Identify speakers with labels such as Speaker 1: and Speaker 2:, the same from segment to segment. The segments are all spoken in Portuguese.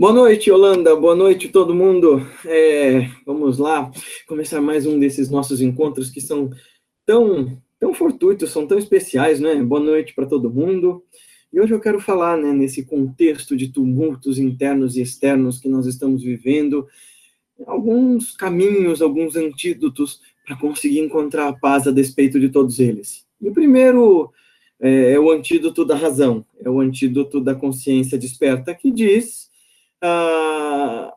Speaker 1: Boa noite, Holanda. Boa noite, todo mundo. É, vamos lá começar mais um desses nossos encontros que são tão, tão fortuitos, são tão especiais, né? Boa noite para todo mundo. E hoje eu quero falar, né, nesse contexto de tumultos internos e externos que nós estamos vivendo, alguns caminhos, alguns antídotos para conseguir encontrar a paz a despeito de todos eles. E o primeiro é, é o antídoto da razão, é o antídoto da consciência desperta, que diz ah,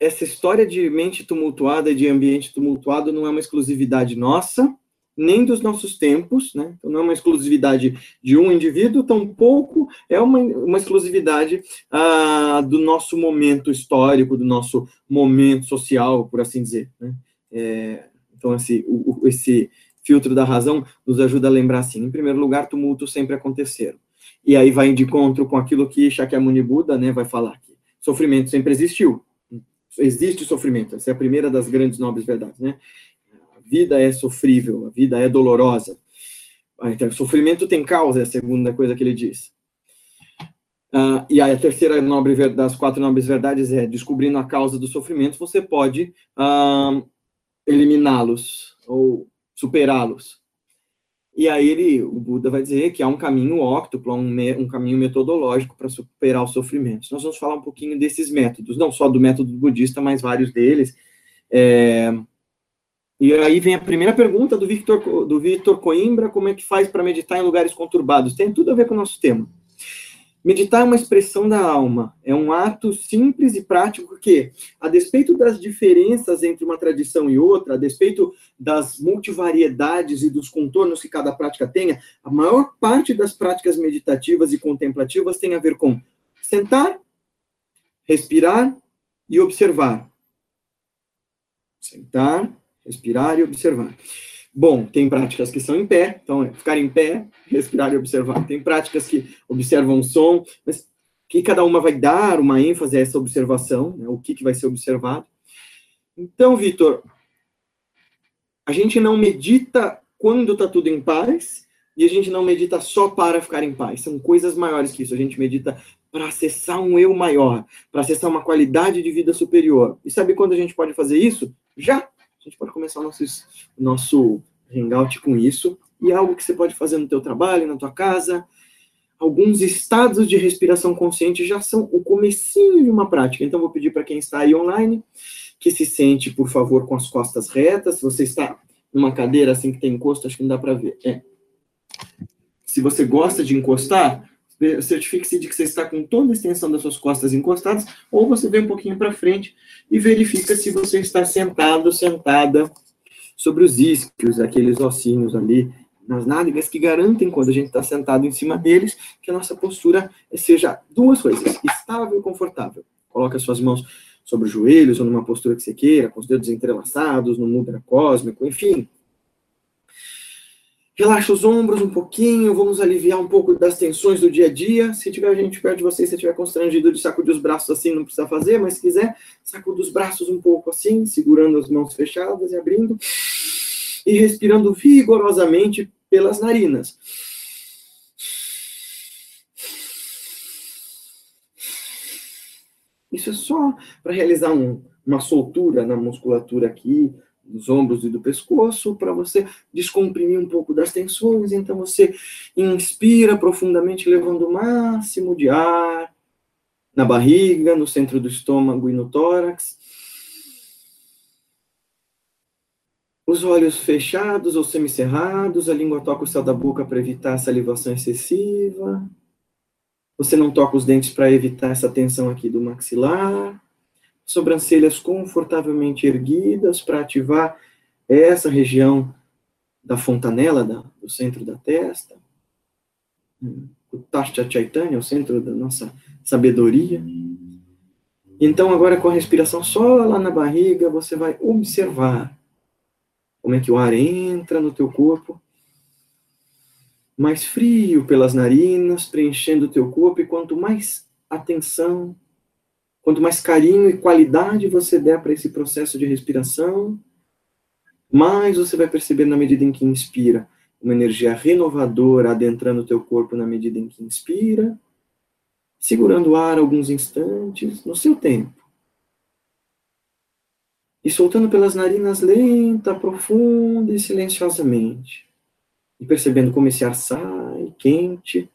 Speaker 1: essa história de mente tumultuada e de ambiente tumultuado não é uma exclusividade nossa, nem dos nossos tempos, né? Então, não é uma exclusividade de um indivíduo, tampouco é uma, uma exclusividade ah, do nosso momento histórico, do nosso momento social, por assim dizer. Né? É, então, esse, o, esse filtro da razão nos ajuda a lembrar assim, em primeiro lugar, tumultos sempre aconteceram. E aí vai de encontro com aquilo que Shakyamuni Buda né, vai falar aqui. Sofrimento sempre existiu. Existe sofrimento. Essa é a primeira das grandes nobres verdades, né? vida é sofrível, a vida é dolorosa. Ah, então, sofrimento tem causa, é a segunda coisa que ele diz. Uh, e a terceira nobre das quatro nobres verdades é descobrindo a causa do sofrimento, você pode uh, eliminá-los ou superá-los. E aí ele, o Buda vai dizer que há um caminho óctuplo, um, um caminho metodológico para superar os sofrimentos. Nós vamos falar um pouquinho desses métodos, não só do método budista, mas vários deles. É, e aí vem a primeira pergunta do Victor, do Victor Coimbra, como é que faz para meditar em lugares conturbados? Tem tudo a ver com o nosso tema. Meditar é uma expressão da alma, é um ato simples e prático que, a despeito das diferenças entre uma tradição e outra, a despeito das multivariedades e dos contornos que cada prática tenha, a maior parte das práticas meditativas e contemplativas tem a ver com sentar, respirar e observar. Sentar, respirar e observar. Bom, tem práticas que são em pé, então é ficar em pé, respirar e observar. Tem práticas que observam o som, mas que cada uma vai dar uma ênfase a essa observação, né, o que, que vai ser observado. Então, Vitor, a gente não medita quando está tudo em paz, e a gente não medita só para ficar em paz. São coisas maiores que isso. A gente medita para acessar um eu maior, para acessar uma qualidade de vida superior. E sabe quando a gente pode fazer isso? Já a gente pode começar o nosso, nosso hangout com isso. E é algo que você pode fazer no teu trabalho, na tua casa. Alguns estados de respiração consciente já são o comecinho de uma prática. Então, vou pedir para quem está aí online que se sente, por favor, com as costas retas. Se você está numa cadeira assim que tem encosto, acho que não dá para ver. É. Se você gosta de encostar, certifique-se de que você está com toda a extensão das suas costas encostadas, ou você vem um pouquinho para frente e verifica se você está sentado, sentada sobre os isquios, aqueles ossinhos ali nas nádegas que garantem, quando a gente está sentado em cima deles, que a nossa postura seja duas coisas, estável e confortável. Coloque as suas mãos sobre os joelhos ou numa postura que você queira, com os dedos entrelaçados, no mudra cósmico, enfim, Relaxa os ombros um pouquinho, vamos aliviar um pouco das tensões do dia a dia. Se tiver gente perto de você, se estiver constrangido de sacudir os braços assim, não precisa fazer, mas se quiser, sacuda os braços um pouco assim, segurando as mãos fechadas e abrindo. E respirando vigorosamente pelas narinas. Isso é só para realizar um, uma soltura na musculatura aqui, dos ombros e do pescoço, para você descomprimir um pouco das tensões. Então você inspira profundamente, levando o máximo de ar na barriga, no centro do estômago e no tórax. Os olhos fechados ou semicerrados, a língua toca o céu da boca para evitar a salivação excessiva. Você não toca os dentes para evitar essa tensão aqui do maxilar sobrancelhas confortavelmente erguidas para ativar essa região da fontanela, da, do centro da testa. O Tashta Chaitanya, o centro da nossa sabedoria. Então, agora com a respiração só lá na barriga, você vai observar como é que o ar entra no teu corpo, mais frio pelas narinas, preenchendo o teu corpo, e quanto mais atenção Quanto mais carinho e qualidade você der para esse processo de respiração, mais você vai perceber na medida em que inspira uma energia renovadora adentrando o teu corpo na medida em que inspira, segurando o ar alguns instantes, no seu tempo. E soltando pelas narinas lenta, profunda e silenciosamente. E percebendo como esse ar sai, quente,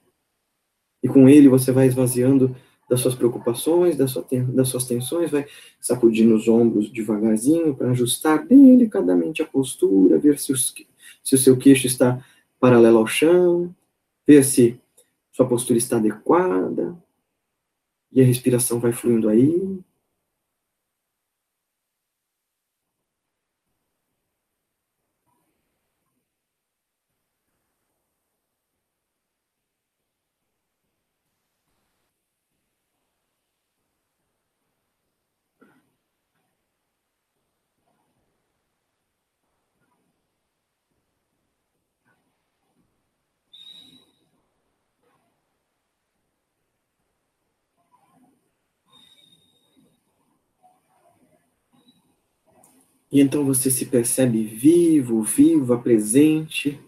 Speaker 1: e com ele você vai esvaziando das suas preocupações, das, sua, das suas tensões, vai sacudindo os ombros devagarzinho para ajustar delicadamente a postura, ver se, os, se o seu queixo está paralelo ao chão, ver se sua postura está adequada, e a respiração vai fluindo aí. E então você se percebe vivo, viva, presente,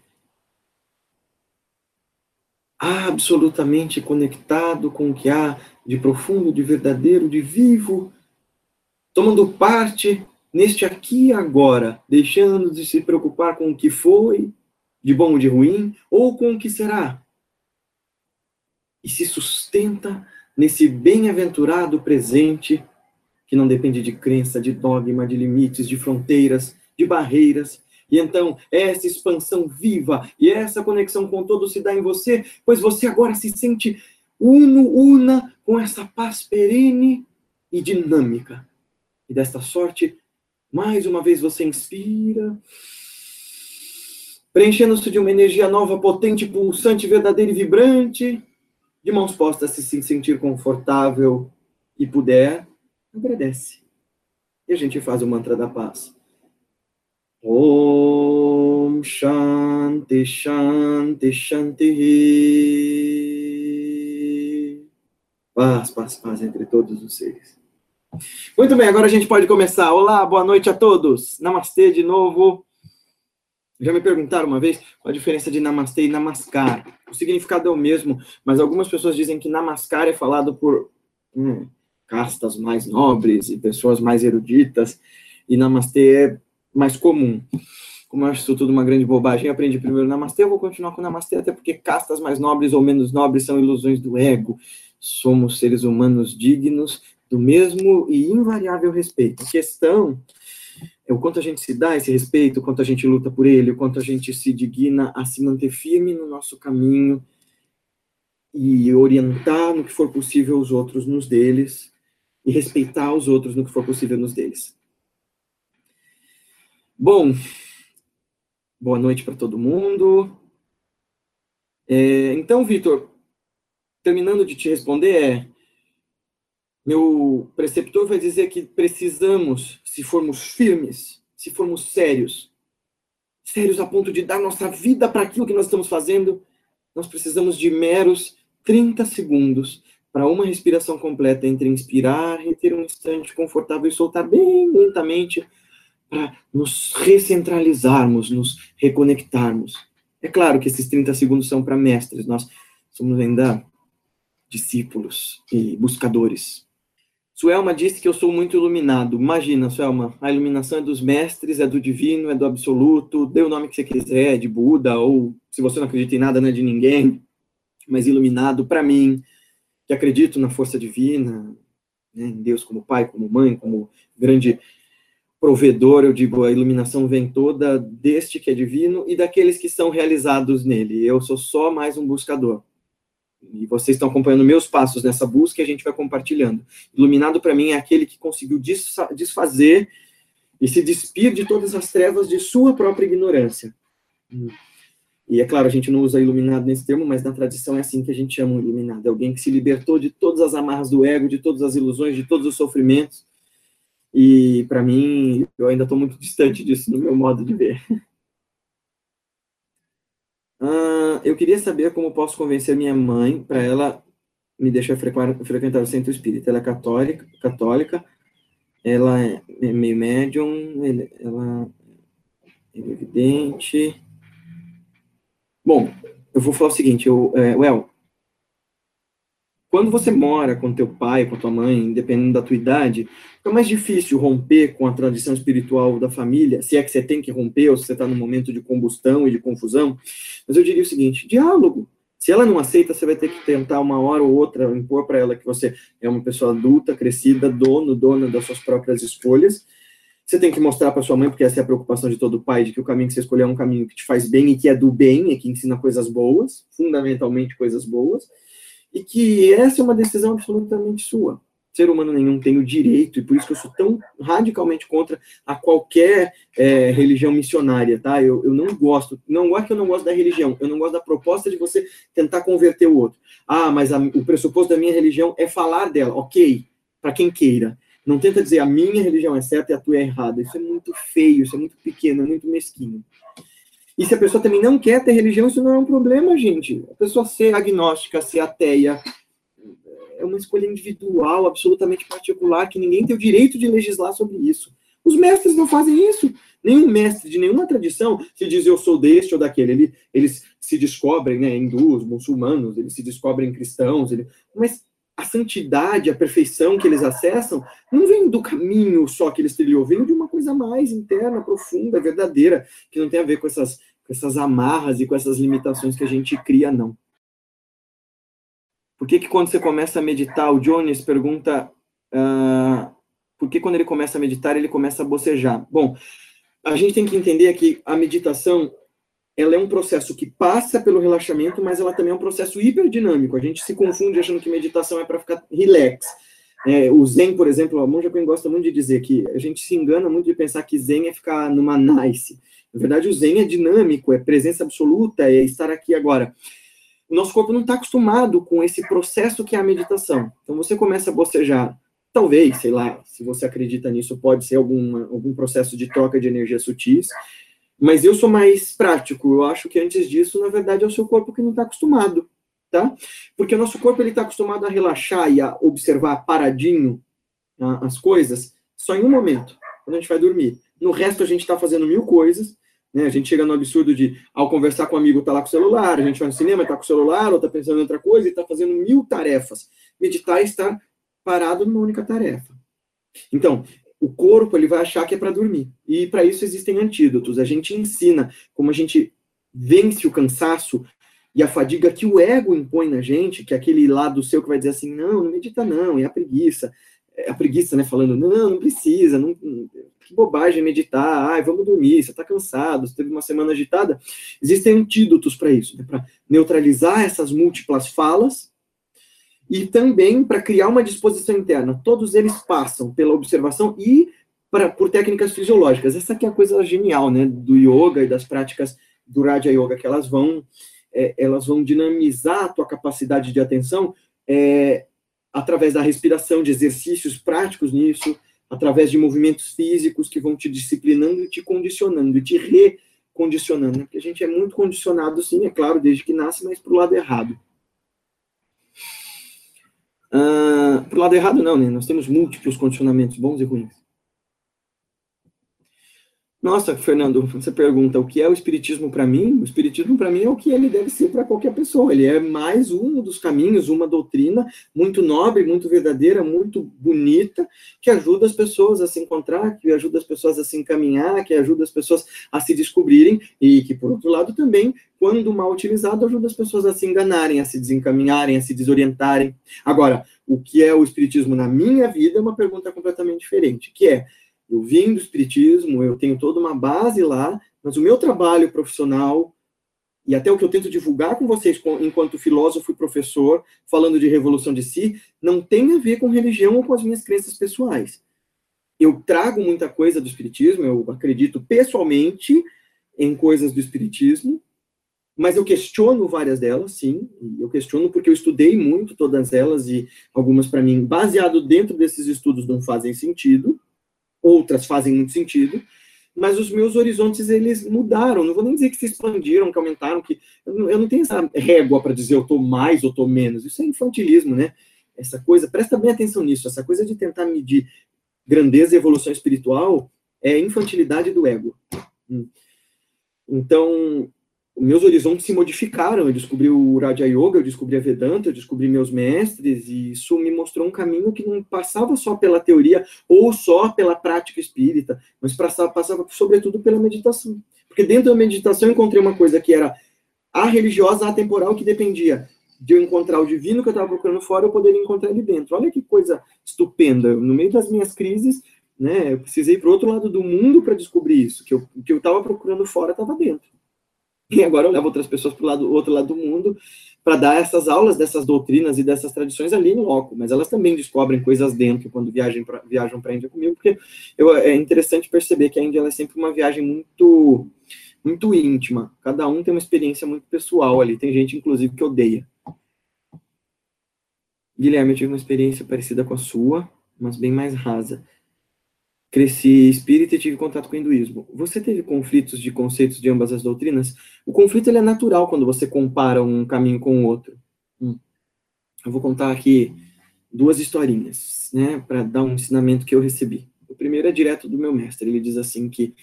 Speaker 1: absolutamente conectado com o que há de profundo, de verdadeiro, de vivo, tomando parte neste aqui e agora, deixando de se preocupar com o que foi, de bom ou de ruim, ou com o que será. E se sustenta nesse bem-aventurado presente que não depende de crença, de dogma, de limites, de fronteiras, de barreiras. E então, essa expansão viva e essa conexão com todo se dá em você, pois você agora se sente uno, una com essa paz perene e dinâmica. E desta sorte, mais uma vez você inspira, preenchendo-se de uma energia nova, potente, pulsante, verdadeira e vibrante, de mãos postas, se sentir confortável e puder, agradece. E a gente faz o mantra da paz. Om Shanti Shanti Shanti. Paz, paz, paz entre todos os seres. Muito bem, agora a gente pode começar. Olá, boa noite a todos. Namastê de novo. Já me perguntaram uma vez qual a diferença de namastê e namaskar. O significado é o mesmo, mas algumas pessoas dizem que namaskar é falado por. Hum, castas mais nobres e pessoas mais eruditas, e namastê é mais comum. Como eu acho isso tudo uma grande bobagem, aprendi primeiro namastê, eu vou continuar com namastê, até porque castas mais nobres ou menos nobres são ilusões do ego. Somos seres humanos dignos do mesmo e invariável respeito. A questão é o quanto a gente se dá esse respeito, o quanto a gente luta por ele, o quanto a gente se digna a se manter firme no nosso caminho e orientar no que for possível os outros nos deles, e respeitar os outros no que for possível nos deles. Bom, boa noite para todo mundo. É, então, Vitor, terminando de te responder, é, meu preceptor vai dizer que precisamos, se formos firmes, se formos sérios, sérios a ponto de dar nossa vida para aquilo que nós estamos fazendo, nós precisamos de meros 30 segundos para uma respiração completa entre inspirar, reter um instante confortável e soltar bem lentamente para nos recentralizarmos, nos reconectarmos. É claro que esses 30 segundos são para mestres, nós somos ainda discípulos e buscadores. Suelma disse que eu sou muito iluminado. Imagina, Suelma, a iluminação é dos mestres, é do divino, é do absoluto, dê o nome que você quiser, de Buda, ou se você não acredita em nada, não é de ninguém, mas iluminado, para mim, que acredito na força divina, né, em Deus como pai, como mãe, como grande provedor, eu digo, a iluminação vem toda deste que é divino e daqueles que são realizados nele. Eu sou só mais um buscador. E vocês estão acompanhando meus passos nessa busca e a gente vai compartilhando. Iluminado para mim é aquele que conseguiu desfazer e se despir de todas as trevas de sua própria ignorância. E é claro, a gente não usa iluminado nesse termo, mas na tradição é assim que a gente chama um iluminado. É alguém que se libertou de todas as amarras do ego, de todas as ilusões, de todos os sofrimentos. E para mim, eu ainda estou muito distante disso no meu modo de ver. Uh, eu queria saber como posso convencer minha mãe para ela me deixar frequentar o centro espírita. Ela é católica, católica ela é meio médium, ela é evidente. Bom, eu vou falar o seguinte, eu, é, well, quando você mora com teu pai, com tua mãe, dependendo da tua idade, fica mais difícil romper com a tradição espiritual da família, se é que você tem que romper ou se você está num momento de combustão e de confusão. Mas eu diria o seguinte: diálogo. Se ela não aceita, você vai ter que tentar uma hora ou outra impor para ela que você é uma pessoa adulta, crescida, dono, dona das suas próprias escolhas. Você tem que mostrar para sua mãe, porque essa é a preocupação de todo pai, de que o caminho que você escolheu é um caminho que te faz bem e que é do bem, e que ensina coisas boas, fundamentalmente coisas boas e que essa é uma decisão absolutamente sua. Ser humano nenhum tem o direito, e por isso que eu sou tão radicalmente contra a qualquer é, religião missionária, tá? Eu, eu não gosto, não é que eu não gosto da religião, eu não gosto da proposta de você tentar converter o outro. Ah, mas a, o pressuposto da minha religião é falar dela, ok, para quem queira. Não tenta dizer a minha religião é certa e a tua é errada. Isso é muito feio, isso é muito pequeno, é muito mesquinho. E se a pessoa também não quer ter religião, isso não é um problema, gente. A pessoa ser agnóstica, ser ateia, é uma escolha individual, absolutamente particular, que ninguém tem o direito de legislar sobre isso. Os mestres não fazem isso. Nenhum mestre de nenhuma tradição se diz eu sou deste ou daquele. Ele, eles se descobrem, né, hindus, muçulmanos, eles se descobrem cristãos, ele, mas a santidade, a perfeição que eles acessam, não vem do caminho só que eles trilhou, vem de uma coisa mais interna, profunda, verdadeira, que não tem a ver com essas, com essas amarras e com essas limitações que a gente cria, não. Por que, que quando você começa a meditar, o Jones pergunta uh, por que quando ele começa a meditar, ele começa a bocejar? Bom, a gente tem que entender que a meditação ela é um processo que passa pelo relaxamento, mas ela também é um processo hiperdinâmico. A gente se confunde achando que meditação é para ficar relax. É, o Zen, por exemplo, a Monja Coen gosta muito de dizer que a gente se engana muito de pensar que Zen é ficar numa nice. Na verdade, o Zen é dinâmico, é presença absoluta, é estar aqui agora. O nosso corpo não está acostumado com esse processo que é a meditação. Então, você começa a bocejar. Talvez, sei lá, se você acredita nisso, pode ser algum algum processo de troca de energia sutis. Mas eu sou mais prático. Eu acho que antes disso, na verdade, é o seu corpo que não está acostumado, tá? Porque o nosso corpo ele está acostumado a relaxar e a observar paradinho tá, as coisas só em um momento, quando a gente vai dormir. No resto, a gente está fazendo mil coisas. Né? A gente chega no absurdo de, ao conversar com um amigo, tá lá com o celular, a gente vai no cinema, tá com o celular, ou tá pensando em outra coisa e tá fazendo mil tarefas. Meditar é estar parado numa única tarefa. Então, o corpo ele vai achar que é para dormir. E para isso existem antídotos. A gente ensina como a gente vence o cansaço e a fadiga que o ego impõe na gente, que é aquele lado seu que vai dizer assim, não, não medita não, é a preguiça. É a preguiça, né, falando, não, não precisa, não, que bobagem meditar, ai, vamos dormir, você está cansado, você teve uma semana agitada. Existem antídotos para isso, né, para neutralizar essas múltiplas falas e também para criar uma disposição interna. Todos eles passam pela observação e pra, por técnicas fisiológicas. Essa aqui é a coisa genial, né, do yoga e das práticas do Raja Yoga, que elas vão, é, elas vão dinamizar a tua capacidade de atenção é, através da respiração, de exercícios práticos nisso, através de movimentos físicos que vão te disciplinando e te condicionando, e te recondicionando, né? porque a gente é muito condicionado, sim, é claro, desde que nasce, mas para o lado errado. Uh, lado errado, não, né? Nós temos múltiplos condicionamentos, bons e ruins. Nossa, Fernando, você pergunta o que é o espiritismo para mim? O espiritismo para mim é o que ele deve ser para qualquer pessoa. Ele é mais um dos caminhos, uma doutrina muito nobre, muito verdadeira, muito bonita, que ajuda as pessoas a se encontrar, que ajuda as pessoas a se encaminhar, que ajuda as pessoas a se descobrirem e que, por outro lado, também, quando mal utilizado, ajuda as pessoas a se enganarem, a se desencaminharem, a se desorientarem. Agora, o que é o espiritismo na minha vida é uma pergunta completamente diferente, que é eu vim do Espiritismo, eu tenho toda uma base lá, mas o meu trabalho profissional, e até o que eu tento divulgar com vocês enquanto filósofo e professor, falando de revolução de si, não tem a ver com religião ou com as minhas crenças pessoais. Eu trago muita coisa do Espiritismo, eu acredito pessoalmente em coisas do Espiritismo, mas eu questiono várias delas, sim. Eu questiono porque eu estudei muito todas elas e algumas, para mim, baseado dentro desses estudos, não fazem sentido outras fazem muito sentido, mas os meus horizontes eles mudaram. Não vou nem dizer que se expandiram, que aumentaram, que eu não, tenho essa régua para dizer eu estou mais ou estou menos. Isso é infantilismo, né? Essa coisa, presta bem atenção nisso. Essa coisa de tentar medir grandeza e evolução espiritual é infantilidade do ego. Hum. Então, meus horizontes se modificaram. Eu descobri o Raja Yoga, eu descobri a Vedanta, eu descobri meus mestres, e isso me mostrou um caminho que não passava só pela teoria ou só pela prática espírita, mas passava, passava sobretudo pela meditação. Porque dentro da meditação eu encontrei uma coisa que era a religiosa, a temporal, que dependia de eu encontrar o divino que eu estava procurando fora, eu poderia encontrar ele dentro. Olha que coisa estupenda. No meio das minhas crises, né, eu precisei ir para outro lado do mundo para descobrir isso, que eu, que eu estava procurando fora estava dentro. E agora eu levo outras pessoas para o outro lado do mundo para dar essas aulas dessas doutrinas e dessas tradições ali em loco, mas elas também descobrem coisas dentro quando viajam para viajam para a Índia comigo, porque eu, é interessante perceber que a Índia é sempre uma viagem muito muito íntima. Cada um tem uma experiência muito pessoal ali. Tem gente, inclusive, que odeia. Guilherme, eu tive uma experiência parecida com a sua, mas bem mais rasa. Cresci espírita e tive contato com o hinduísmo. Você teve conflitos de conceitos de ambas as doutrinas? O conflito ele é natural quando você compara um caminho com o outro. Hum. Eu vou contar aqui duas historinhas, né, para dar um ensinamento que eu recebi. O primeiro é direto do meu mestre. Ele diz assim que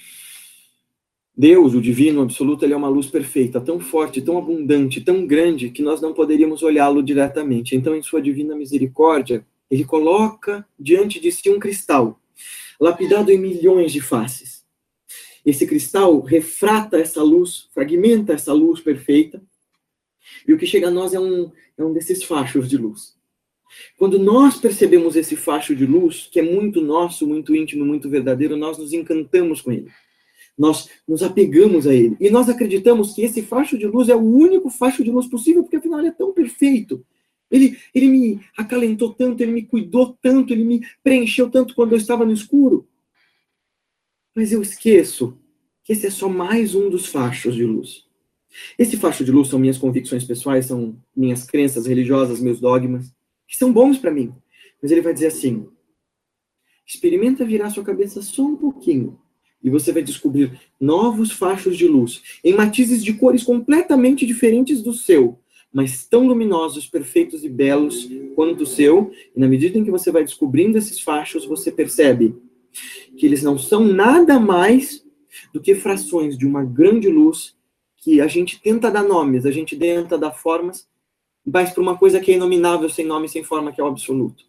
Speaker 1: Deus, o divino absoluto, ele é uma luz perfeita, tão forte, tão abundante, tão grande, que nós não poderíamos olhá-lo diretamente. Então, em sua divina misericórdia, ele coloca diante de si um cristal, lapidado em milhões de faces. Esse cristal refrata essa luz, fragmenta essa luz perfeita, e o que chega a nós é um, é um desses fachos de luz. Quando nós percebemos esse facho de luz, que é muito nosso, muito íntimo, muito verdadeiro, nós nos encantamos com ele nós nos apegamos a ele. E nós acreditamos que esse facho de luz é o único facho de luz possível, porque afinal ele é tão perfeito. Ele, ele me acalentou tanto, ele me cuidou tanto, ele me preencheu tanto quando eu estava no escuro. Mas eu esqueço que esse é só mais um dos fachos de luz. Esse facho de luz são minhas convicções pessoais, são minhas crenças religiosas, meus dogmas, que são bons para mim. Mas ele vai dizer assim: experimenta virar sua cabeça só um pouquinho e você vai descobrir novos fachos de luz, em matizes de cores completamente diferentes do seu, mas tão luminosos, perfeitos e belos quanto o seu. E na medida em que você vai descobrindo esses fachos, você percebe que eles não são nada mais do que frações de uma grande luz que a gente tenta dar nomes, a gente tenta dar formas, mas para uma coisa que é inominável, sem nome, sem forma, que é o absoluto.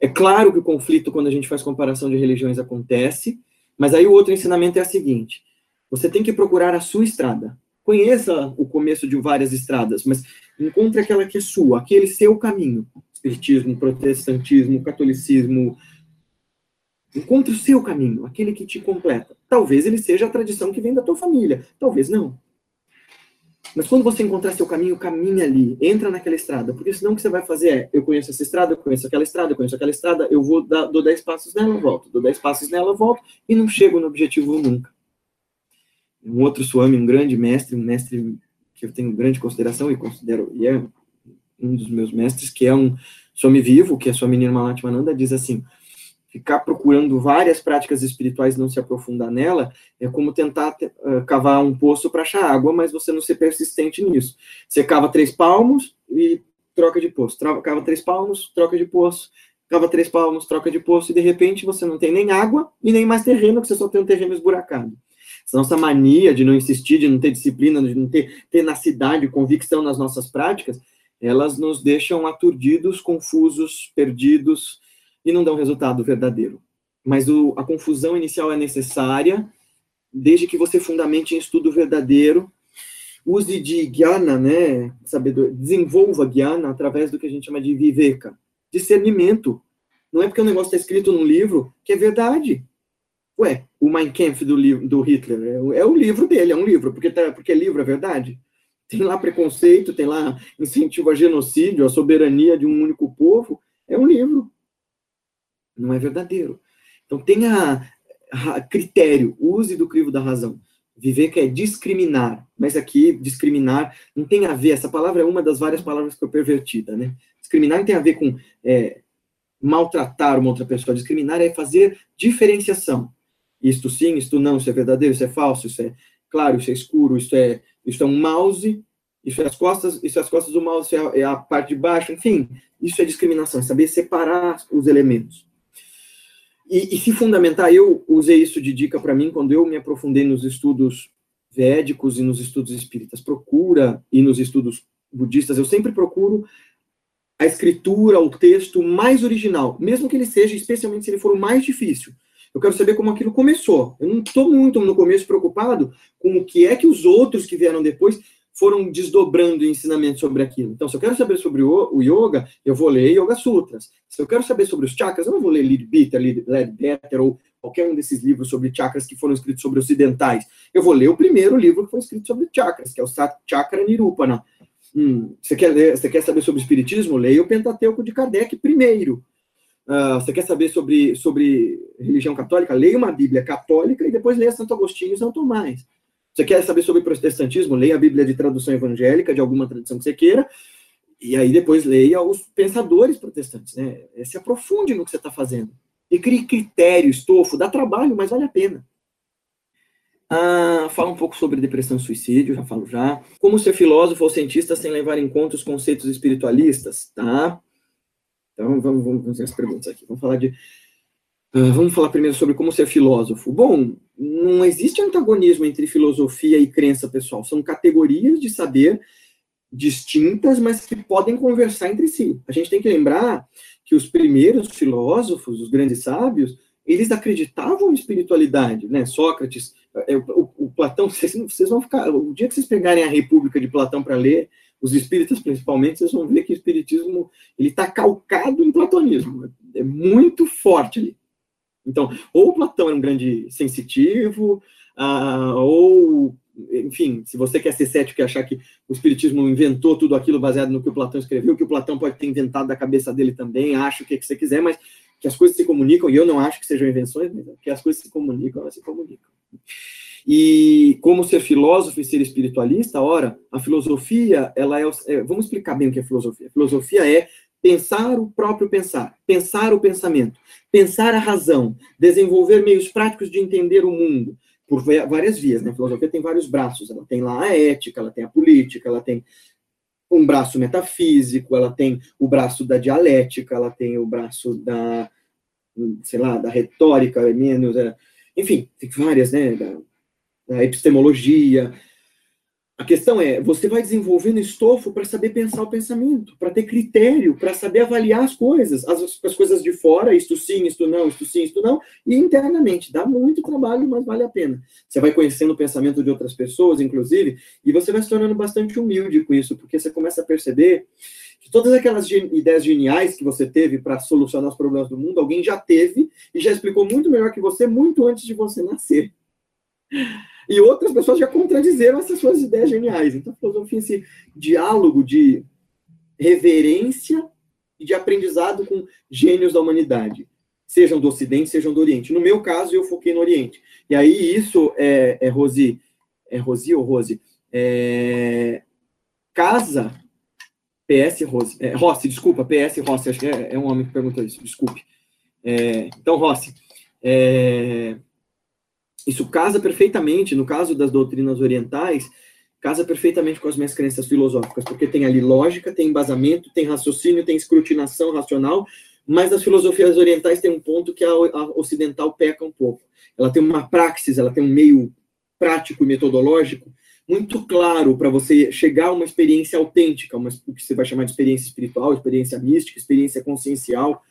Speaker 1: É claro que o conflito, quando a gente faz comparação de religiões, acontece, mas aí o outro ensinamento é o seguinte: você tem que procurar a sua estrada. Conheça o começo de várias estradas, mas encontre aquela que é sua, aquele seu caminho. Espiritismo, protestantismo, catolicismo. Encontre o seu caminho, aquele que te completa. Talvez ele seja a tradição que vem da tua família, talvez não. Mas quando você encontrar seu caminho, caminha ali, entra naquela estrada, porque senão o que você vai fazer é, eu conheço essa estrada, eu conheço aquela estrada, eu conheço aquela estrada, eu vou dar, dou 10 passos nela, volto, dou 10 passos nela, volto, e não chego no objetivo nunca. Um outro Swami, um grande mestre, um mestre que eu tenho grande consideração e considero, e é um dos meus mestres, que é um Swami vivo, que é a sua menina Mahatmananda, diz assim, ficar procurando várias práticas espirituais e não se aprofundar nela é como tentar uh, cavar um poço para achar água, mas você não ser persistente nisso. Você cava três palmos e troca de poço. Cava três palmos, troca de poço. Cava três palmos, troca de poço. E de repente você não tem nem água e nem mais terreno, porque você só tem um terreno esburacado. Nossa mania de não insistir, de não ter disciplina, de não ter tenacidade, convicção nas nossas práticas, elas nos deixam aturdidos, confusos, perdidos, e não dão resultado verdadeiro. Mas o, a confusão inicial é necessária, desde que você fundamente em estudo verdadeiro, use de guiana, né, sabedor, desenvolva guiana através do que a gente chama de viveka, discernimento. Não é porque o negócio está escrito num livro que é verdade. Ué, o Mein Kampf do, do Hitler é, é o livro dele, é um livro, porque, tá, porque livro é verdade. Tem lá preconceito, tem lá incentivo a genocídio, a soberania de um único povo, é um livro não é verdadeiro. Então tenha critério, use do crivo da razão. Viver que é discriminar, mas aqui discriminar não tem a ver, essa palavra é uma das várias palavras que foi pervertida, né? Discriminar não tem a ver com é, maltratar uma outra pessoa, discriminar é fazer diferenciação. Isto sim, isto não, isso é verdadeiro, isso é falso, isso é claro, isso é escuro, isso é, isso é um mouse, isso é as costas, isso é as costas do mouse, isso é, é a parte de baixo, enfim, isso é discriminação, é saber separar os elementos. E, e, se fundamentar, eu usei isso de dica para mim quando eu me aprofundei nos estudos védicos e nos estudos espíritas procura, e nos estudos budistas, eu sempre procuro a escritura, o texto mais original, mesmo que ele seja, especialmente se ele for o mais difícil. Eu quero saber como aquilo começou. Eu não estou muito no começo preocupado com o que é que os outros que vieram depois foram desdobrando ensinamentos sobre aquilo. Então, se eu quero saber sobre o, o yoga, eu vou ler Yoga Sutras. Se eu quero saber sobre os chakras, eu não vou ler Leadbeater, Leadbetter ou qualquer um desses livros sobre chakras que foram escritos sobre ocidentais. Eu vou ler o primeiro livro que foi escrito sobre chakras, que é o Chakra Nirupana. Hum, você, quer ler, você quer saber sobre espiritismo? Leia o Pentateuco de Kardec primeiro. Uh, você quer saber sobre, sobre religião católica? Leia uma Bíblia católica e depois leia Santo Agostinho e São Tomás. Você quer saber sobre protestantismo? Leia a Bíblia de tradução evangélica, de alguma tradição que você queira, e aí depois leia os pensadores protestantes, né? Se aprofunde no que você está fazendo. E crie critério, estofo, dá trabalho, mas vale a pena. Ah, fala um pouco sobre depressão e suicídio, já falo já. Como ser filósofo ou cientista sem levar em conta os conceitos espiritualistas, tá? Então vamos, vamos fazer as perguntas aqui. Vamos falar de Uh, vamos falar primeiro sobre como ser filósofo. Bom, não existe antagonismo entre filosofia e crença pessoal. São categorias de saber distintas, mas que podem conversar entre si. A gente tem que lembrar que os primeiros filósofos, os grandes sábios, eles acreditavam em espiritualidade, né? Sócrates, é, o, o Platão, vocês, vocês, vão ficar, o dia que vocês pegarem a República de Platão para ler, os espíritas principalmente, vocês vão ver que o espiritismo ele está calcado em platonismo, é muito forte ali. Então, ou Platão era um grande sensitivo, uh, ou, enfim, se você quer ser cético e achar que o Espiritismo inventou tudo aquilo baseado no que o Platão escreveu, que o Platão pode ter inventado da cabeça dele também, acho o que, que você quiser, mas que as coisas se comunicam, e eu não acho que sejam invenções, mas que as coisas se comunicam, elas se comunicam. E como ser filósofo e ser espiritualista, ora, a filosofia, ela é, é vamos explicar bem o que é filosofia. Filosofia é pensar o próprio pensar, pensar o pensamento, pensar a razão, desenvolver meios práticos de entender o mundo, por várias vias. Né? A filosofia tem vários braços. Ela tem lá a ética, ela tem a política, ela tem um braço metafísico, ela tem o braço da dialética, ela tem o braço da, sei lá, da retórica, menos, é, enfim, tem várias, né, da epistemologia, a questão é, você vai desenvolvendo estofo para saber pensar o pensamento, para ter critério, para saber avaliar as coisas, as, as, coisas de fora, isto sim, isto não, isto sim, isto não, e internamente. Dá muito trabalho, mas vale a pena. Você vai conhecendo o pensamento de outras pessoas, inclusive, e você vai se tornando bastante humilde com isso, porque você começa a perceber que todas aquelas ideias geniais que você teve para solucionar os problemas do mundo, alguém já teve e já explicou muito melhor que você, muito antes de você nascer. E outras pessoas já contradizeram essas suas ideias geniais. Então, a filosofia, esse diálogo de reverência e de aprendizado com gênios da humanidade, sejam do Ocidente, sejam do Oriente. No meu caso, eu foquei no Oriente. E aí, isso é, é Rosi, é Rosi ou Rose? É, casa, PS Rose, é, Rossi, desculpa, PS Rossi, acho que é, é um homem que perguntou isso, desculpe. É, então, Rossi, é, isso casa perfeitamente, no caso das doutrinas orientais, casa perfeitamente com as minhas crenças filosóficas, porque tem ali lógica, tem embasamento, tem raciocínio, tem escrutinação racional, mas as filosofias orientais tem um ponto que a, ocidental peca um pouco. Ela tem uma praxis, ela tem um meio prático e metodológico muito claro para você chegar a uma experiência autêntica, uma, o que você vai chamar de experiência espiritual, experiência mística, experiência consciencial,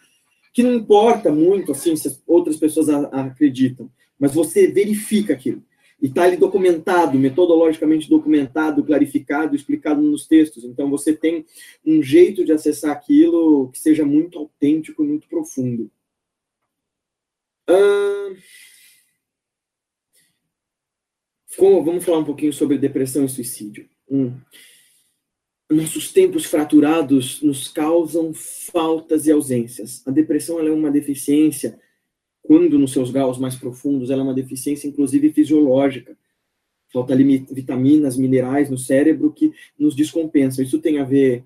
Speaker 1: que não importa muito assim se outras pessoas acreditam mas você verifica aquilo. E está ali documentado, metodologicamente documentado, clarificado, explicado nos textos. Então você tem um jeito de acessar aquilo que seja muito autêntico e muito profundo. vamos falar um pouquinho sobre depressão e suicídio. Hum. Nossos tempos fraturados nos causam faltas e ausências. A depressão é uma deficiência quando nos seus graus mais profundos, ela é uma deficiência, inclusive fisiológica. Falta vitaminas, minerais no cérebro que nos descompensam. Isso tem a ver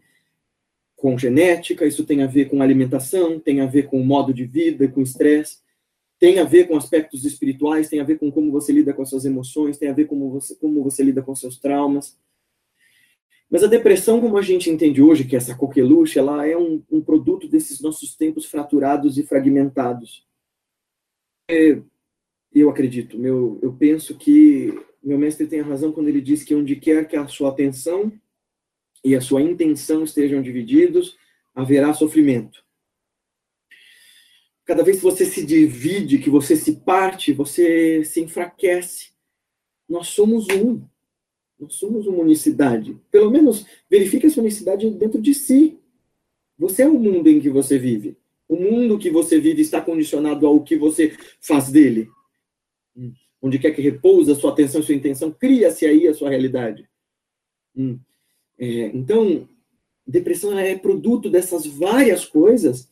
Speaker 1: com genética, isso tem a ver com alimentação, tem a ver com modo de vida, com estresse, tem a ver com aspectos espirituais, tem a ver com como você lida com as suas emoções, tem a ver com como você, como você lida com seus traumas. Mas a depressão, como a gente entende hoje, que é essa coqueluche, ela é um, um produto desses nossos tempos fraturados e fragmentados eu acredito, meu, eu penso que meu mestre tem a razão quando ele diz que onde quer que a sua atenção e a sua intenção estejam divididos, haverá sofrimento. Cada vez que você se divide, que você se parte, você se enfraquece. Nós somos um. Nós somos uma unicidade. Pelo menos verifique essa unicidade dentro de si. Você é o mundo em que você vive. O mundo que você vive está condicionado ao que você faz dele. Hum. Onde quer que repousa a sua atenção sua intenção, cria-se aí a sua realidade. Hum. É, então, depressão é produto dessas várias coisas,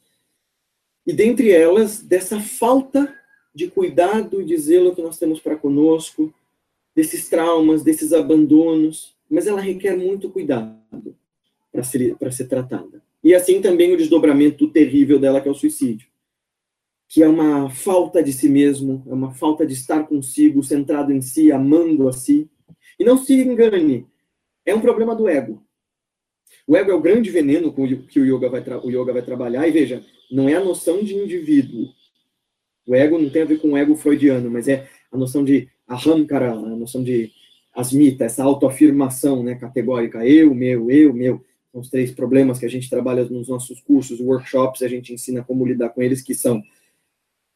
Speaker 1: e dentre elas, dessa falta de cuidado e de zelo que nós temos para conosco, desses traumas, desses abandonos, mas ela requer muito cuidado para ser, ser tratada. E assim também o desdobramento terrível dela, que é o suicídio. Que é uma falta de si mesmo, é uma falta de estar consigo, centrado em si, amando a si. E não se engane, é um problema do ego. O ego é o grande veneno que o yoga vai, o yoga vai trabalhar. E veja, não é a noção de indivíduo. O ego não tem a ver com o ego freudiano, mas é a noção de ahamkara, a noção de asmita, essa autoafirmação né, categórica. Eu, meu, eu, meu são os três problemas que a gente trabalha nos nossos cursos, workshops, a gente ensina como lidar com eles, que são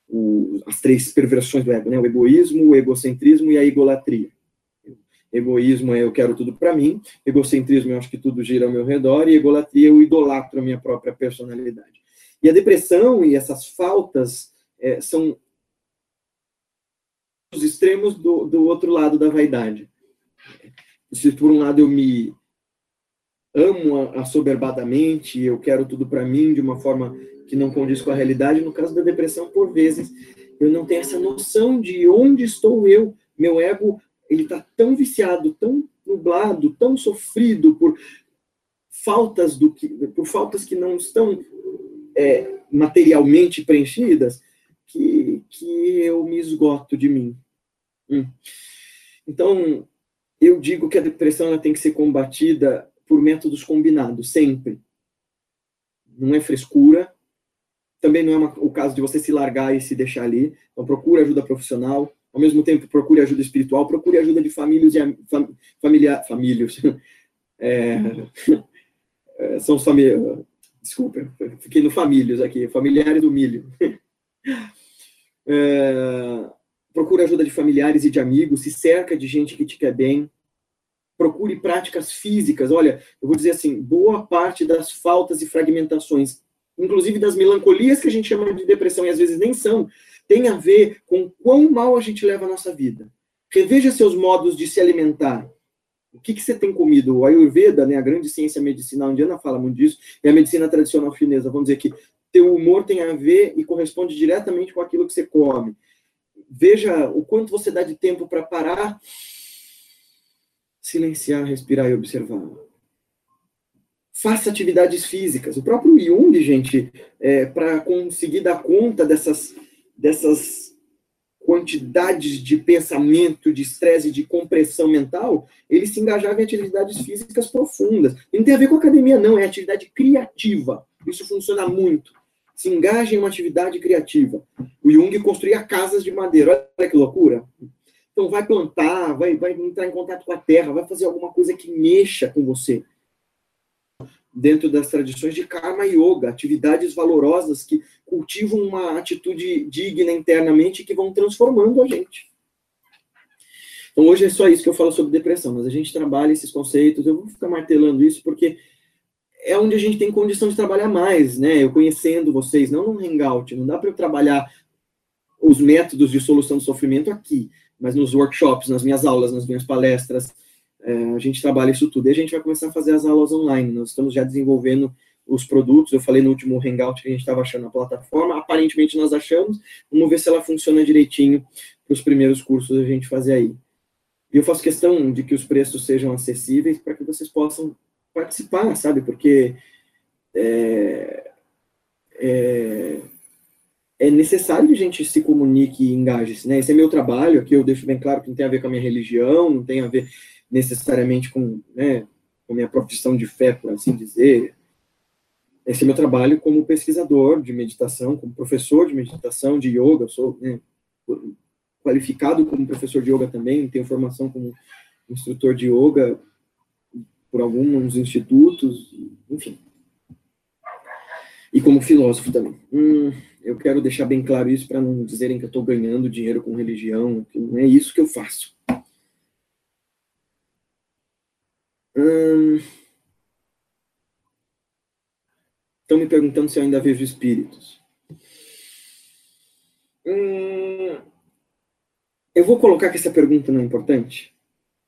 Speaker 1: o, as três perversões do ego, né? O egoísmo, o egocentrismo e a egolatria. Egoísmo é eu quero tudo para mim, egocentrismo eu acho que tudo gira ao meu redor, e egolatria eu idolatro a minha própria personalidade. E a depressão e essas faltas é, são os extremos do, do outro lado da vaidade. Se por um lado eu me amo assoberbadamente, eu quero tudo para mim de uma forma que não condiz com a realidade. No caso da depressão, por vezes, eu não tenho essa noção de onde estou eu. Meu ego, ele está tão viciado, tão nublado, tão sofrido por faltas do que, por faltas que não estão é, materialmente preenchidas, que, que eu me esgoto de mim. Hum. Então, eu digo que a depressão ela tem que ser combatida por métodos combinados, sempre. Não é frescura, também não é uma, o caso de você se largar e se deixar ali. Então, procure ajuda profissional, ao mesmo tempo, procure ajuda espiritual, procure ajuda de famílias e fam, familiar, famílias. É, são os famílias. Desculpa, fiquei no famílias aqui, familiares do milho. É, procure ajuda de familiares e de amigos, se cerca de gente que te quer bem, procure práticas físicas. Olha, eu vou dizer assim, boa parte das faltas e fragmentações, inclusive das melancolias que a gente chama de depressão e às vezes nem são, tem a ver com quão mal a gente leva a nossa vida. Reveja seus modos de se alimentar. O que, que você tem comido? O Ayurveda, né, a grande ciência medicinal indiana, fala muito disso, e a medicina tradicional chinesa, vamos dizer que teu humor tem a ver e corresponde diretamente com aquilo que você come. Veja o quanto você dá de tempo para parar silenciar, respirar e observar. Faça atividades físicas. O próprio Jung, gente, é, para conseguir dar conta dessas, dessas quantidades de pensamento, de estresse, de compressão mental, ele se engajava em atividades físicas profundas. Não tem a ver com academia, não, é atividade criativa. Isso funciona muito. Se engaja em uma atividade criativa. O Jung construía casas de madeira. Olha que loucura. Então, vai plantar, vai, vai entrar em contato com a terra, vai fazer alguma coisa que mexa com você. Dentro das tradições de Karma Yoga, atividades valorosas que cultivam uma atitude digna internamente e que vão transformando a gente. Então, hoje é só isso que eu falo sobre depressão, mas a gente trabalha esses conceitos, eu vou ficar martelando isso porque é onde a gente tem condição de trabalhar mais, né? Eu conhecendo vocês, não num hangout, não dá para eu trabalhar os métodos de solução do sofrimento aqui mas nos workshops, nas minhas aulas, nas minhas palestras, é, a gente trabalha isso tudo. E a gente vai começar a fazer as aulas online. Nós estamos já desenvolvendo os produtos. Eu falei no último Hangout que a gente estava achando a plataforma. Aparentemente nós achamos. Vamos ver se ela funciona direitinho para os primeiros cursos a gente fazer aí. E eu faço questão de que os preços sejam acessíveis para que vocês possam participar, sabe? Porque é, é, é necessário que a gente se comunique e engaje-se, né? Esse é meu trabalho, aqui eu deixo bem claro que não tem a ver com a minha religião, não tem a ver necessariamente com, né, com a minha profissão de fé, por assim dizer. Esse é meu trabalho como pesquisador de meditação, como professor de meditação, de yoga, eu sou, né, qualificado como professor de yoga também, tenho formação como instrutor de yoga por alguns institutos, enfim. E como filósofo também. Hum, eu quero deixar bem claro isso para não dizerem que eu estou ganhando dinheiro com religião, não é isso que eu faço. Hum, estão me perguntando se eu ainda vejo espíritos. Hum, eu vou colocar que essa pergunta não é importante,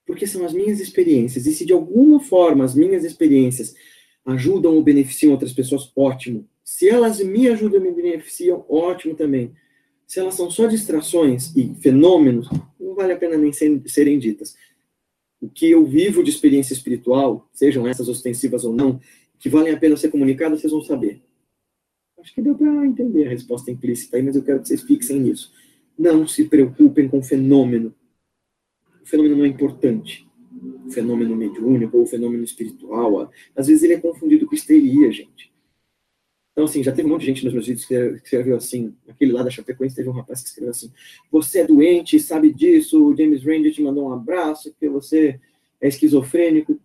Speaker 1: porque são as minhas experiências. E se de alguma forma as minhas experiências ajudam ou beneficiam outras pessoas, ótimo. Se elas me ajudam e me beneficiam, ótimo também. Se elas são só distrações e fenômenos, não vale a pena nem serem ditas. O que eu vivo de experiência espiritual, sejam essas ostensivas ou não, que valem a pena ser comunicadas, vocês vão saber. Acho que deu para entender a resposta implícita aí, mas eu quero que vocês fixem nisso. Não se preocupem com o fenômeno. O fenômeno não é importante. O fenômeno mediúnico ou o fenômeno espiritual, às vezes ele é confundido com histeria, gente. Então, assim, já teve um monte de gente nos meus vídeos que escreveu assim, aquele lá da Chapecoense, teve um rapaz que escreveu assim, você é doente, sabe disso, o James Randi te mandou um abraço, porque você é esquizofrênico.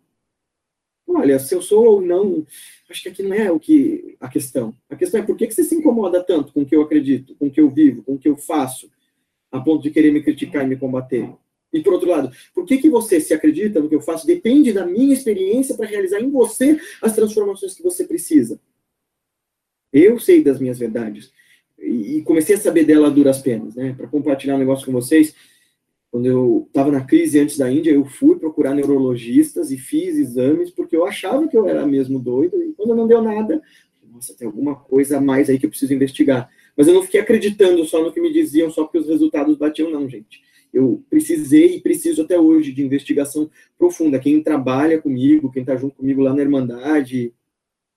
Speaker 1: Olha, se eu sou ou não, acho que aqui não é o que a questão. A questão é por que, que você se incomoda tanto com o que eu acredito, com o que eu vivo, com o que eu faço, a ponto de querer me criticar e me combater? E por outro lado, por que, que você se acredita no que eu faço? Depende da minha experiência para realizar em você as transformações que você precisa. Eu sei das minhas verdades. E comecei a saber dela a duras penas, né? Para compartilhar um negócio com vocês. Quando eu estava na crise antes da Índia, eu fui procurar neurologistas e fiz exames, porque eu achava que eu era mesmo doido. E quando não deu nada, nossa, tem alguma coisa a mais aí que eu preciso investigar. Mas eu não fiquei acreditando só no que me diziam, só porque os resultados batiam, não, gente. Eu precisei e preciso até hoje de investigação profunda. Quem trabalha comigo, quem está junto comigo lá na Irmandade,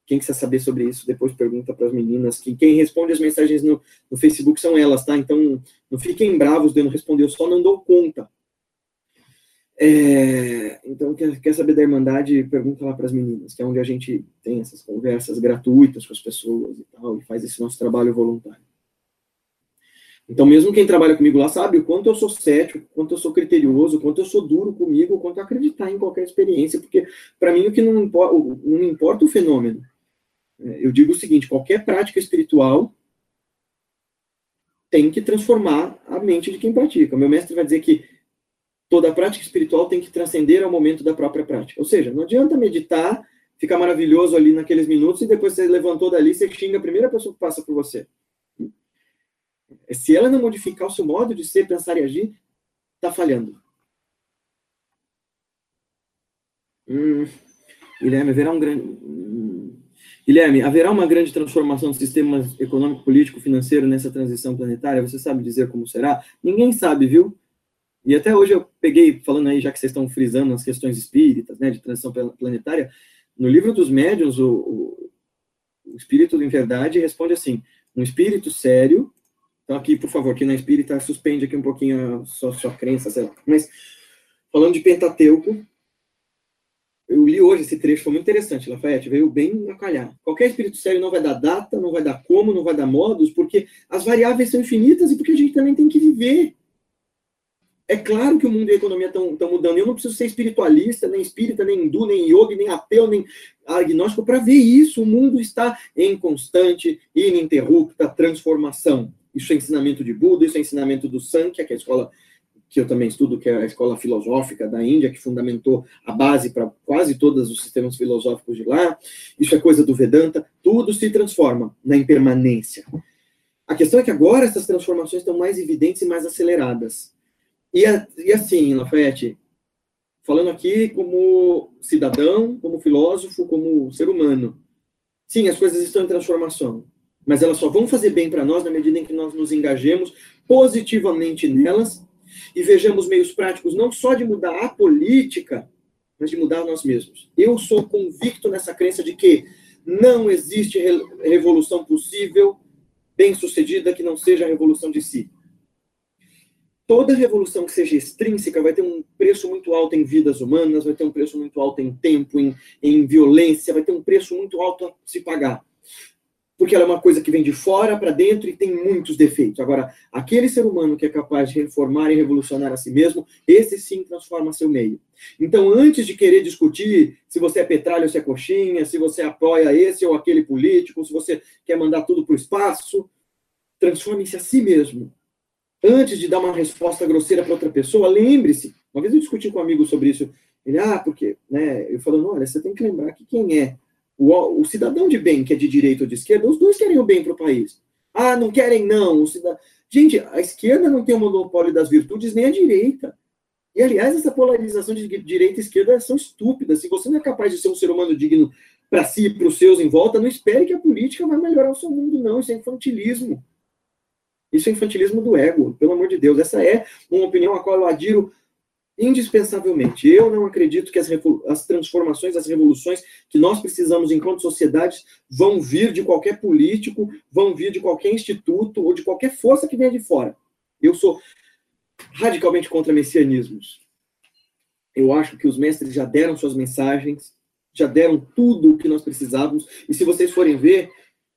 Speaker 1: quem quiser saber sobre isso, depois pergunta para as meninas. Que quem responde as mensagens no, no, Facebook são elas, tá? Então, não fiquem bravos de eu não responder, eu só não dou conta. É, então, quer, quer saber da Irmandade, pergunta lá para as meninas, que é onde a gente tem essas conversas gratuitas com as pessoas e tal, e faz esse nosso trabalho voluntário. Então, mesmo quem trabalha comigo lá sabe o quanto eu sou cético, o quanto eu sou criterioso, o quanto eu sou duro comigo, o quanto eu acreditar em qualquer experiência, porque para mim o que não importa, não importa o fenômeno, eu digo o seguinte: qualquer prática espiritual tem que transformar a mente de quem pratica. Meu mestre vai dizer que toda prática espiritual tem que transcender ao momento da própria prática. Ou seja, não adianta meditar, ficar maravilhoso ali naqueles minutos e depois você levantou dali, você xinga a primeira pessoa que passa por você. Se ela não modificar o seu modo de ser, pensar e agir, está falhando. Hum, Guilherme, haverá um grande. Guilherme, haverá uma grande transformação do sistema econômico, político, financeiro nessa transição planetária? Você sabe dizer como será? Ninguém sabe, viu? E até hoje eu peguei, falando aí, já que vocês estão frisando as questões espíritas, né, de transição planetária, no livro dos médiuns, o, o, o Espírito em Verdade responde assim: um espírito sério. Então, aqui, por favor, aqui na espírita, suspende aqui um pouquinho a sua, sua crença, sei lá. Mas, falando de Pentateuco, eu li hoje esse trecho, foi muito interessante, Lafayette, veio bem a calhar. Qualquer espírito sério não vai dar data, não vai dar como, não vai dar modos, porque as variáveis são infinitas e porque a gente também tem que viver. É claro que o mundo e a economia estão mudando. Eu não preciso ser espiritualista, nem espírita, nem hindu, nem yogi, nem ateu, nem agnóstico para ver isso. O mundo está em constante e ininterrupta transformação. Isso é ensinamento de Buda, isso é ensinamento do Sankhya, que é a escola que eu também estudo, que é a escola filosófica da Índia, que fundamentou a base para quase todos os sistemas filosóficos de lá. Isso é coisa do Vedanta. Tudo se transforma na impermanência. A questão é que agora essas transformações estão mais evidentes e mais aceleradas. E, e assim, Lafayette, falando aqui como cidadão, como filósofo, como ser humano. Sim, as coisas estão em transformação, mas elas só vão fazer bem para nós na medida em que nós nos engajemos positivamente nelas e vejamos meios práticos não só de mudar a política, mas de mudar nós mesmos. Eu sou convicto nessa crença de que não existe revolução possível, bem-sucedida, que não seja a revolução de si. Toda revolução que seja extrínseca vai ter um preço muito alto em vidas humanas, vai ter um preço muito alto em tempo, em, em violência, vai ter um preço muito alto a se pagar. Porque ela é uma coisa que vem de fora para dentro e tem muitos defeitos. Agora, aquele ser humano que é capaz de reformar e revolucionar a si mesmo, esse sim transforma seu meio. Então, antes de querer discutir se você é petralha ou se é coxinha, se você apoia esse ou aquele político, se você quer mandar tudo para o espaço, transforme-se a si mesmo. Antes de dar uma resposta grosseira para outra pessoa, lembre-se. Uma vez eu discuti com um amigo sobre isso. Ele, ah, porque, né? Eu falando, olha, você tem que lembrar que quem é o, o cidadão de bem, que é de direita ou de esquerda, os dois querem o bem para o país. Ah, não querem, não. Cidad... Gente, a esquerda não tem o monopólio das virtudes, nem a direita. E, aliás, essa polarização de direita e esquerda são estúpidas. Se você não é capaz de ser um ser humano digno para si e para os seus em volta, não espere que a política vai melhorar o seu mundo, não. Isso é infantilismo. Isso é infantilismo do ego, pelo amor de Deus. Essa é uma opinião a qual eu adiro indispensavelmente. Eu não acredito que as, as, transformações, as revoluções que nós precisamos enquanto sociedades vão vir de qualquer político, vão vir de qualquer instituto ou de qualquer força que venha de fora. Eu sou radicalmente contra messianismos. Eu acho que os mestres já deram suas mensagens, já deram tudo o que nós precisávamos, e se vocês forem ver,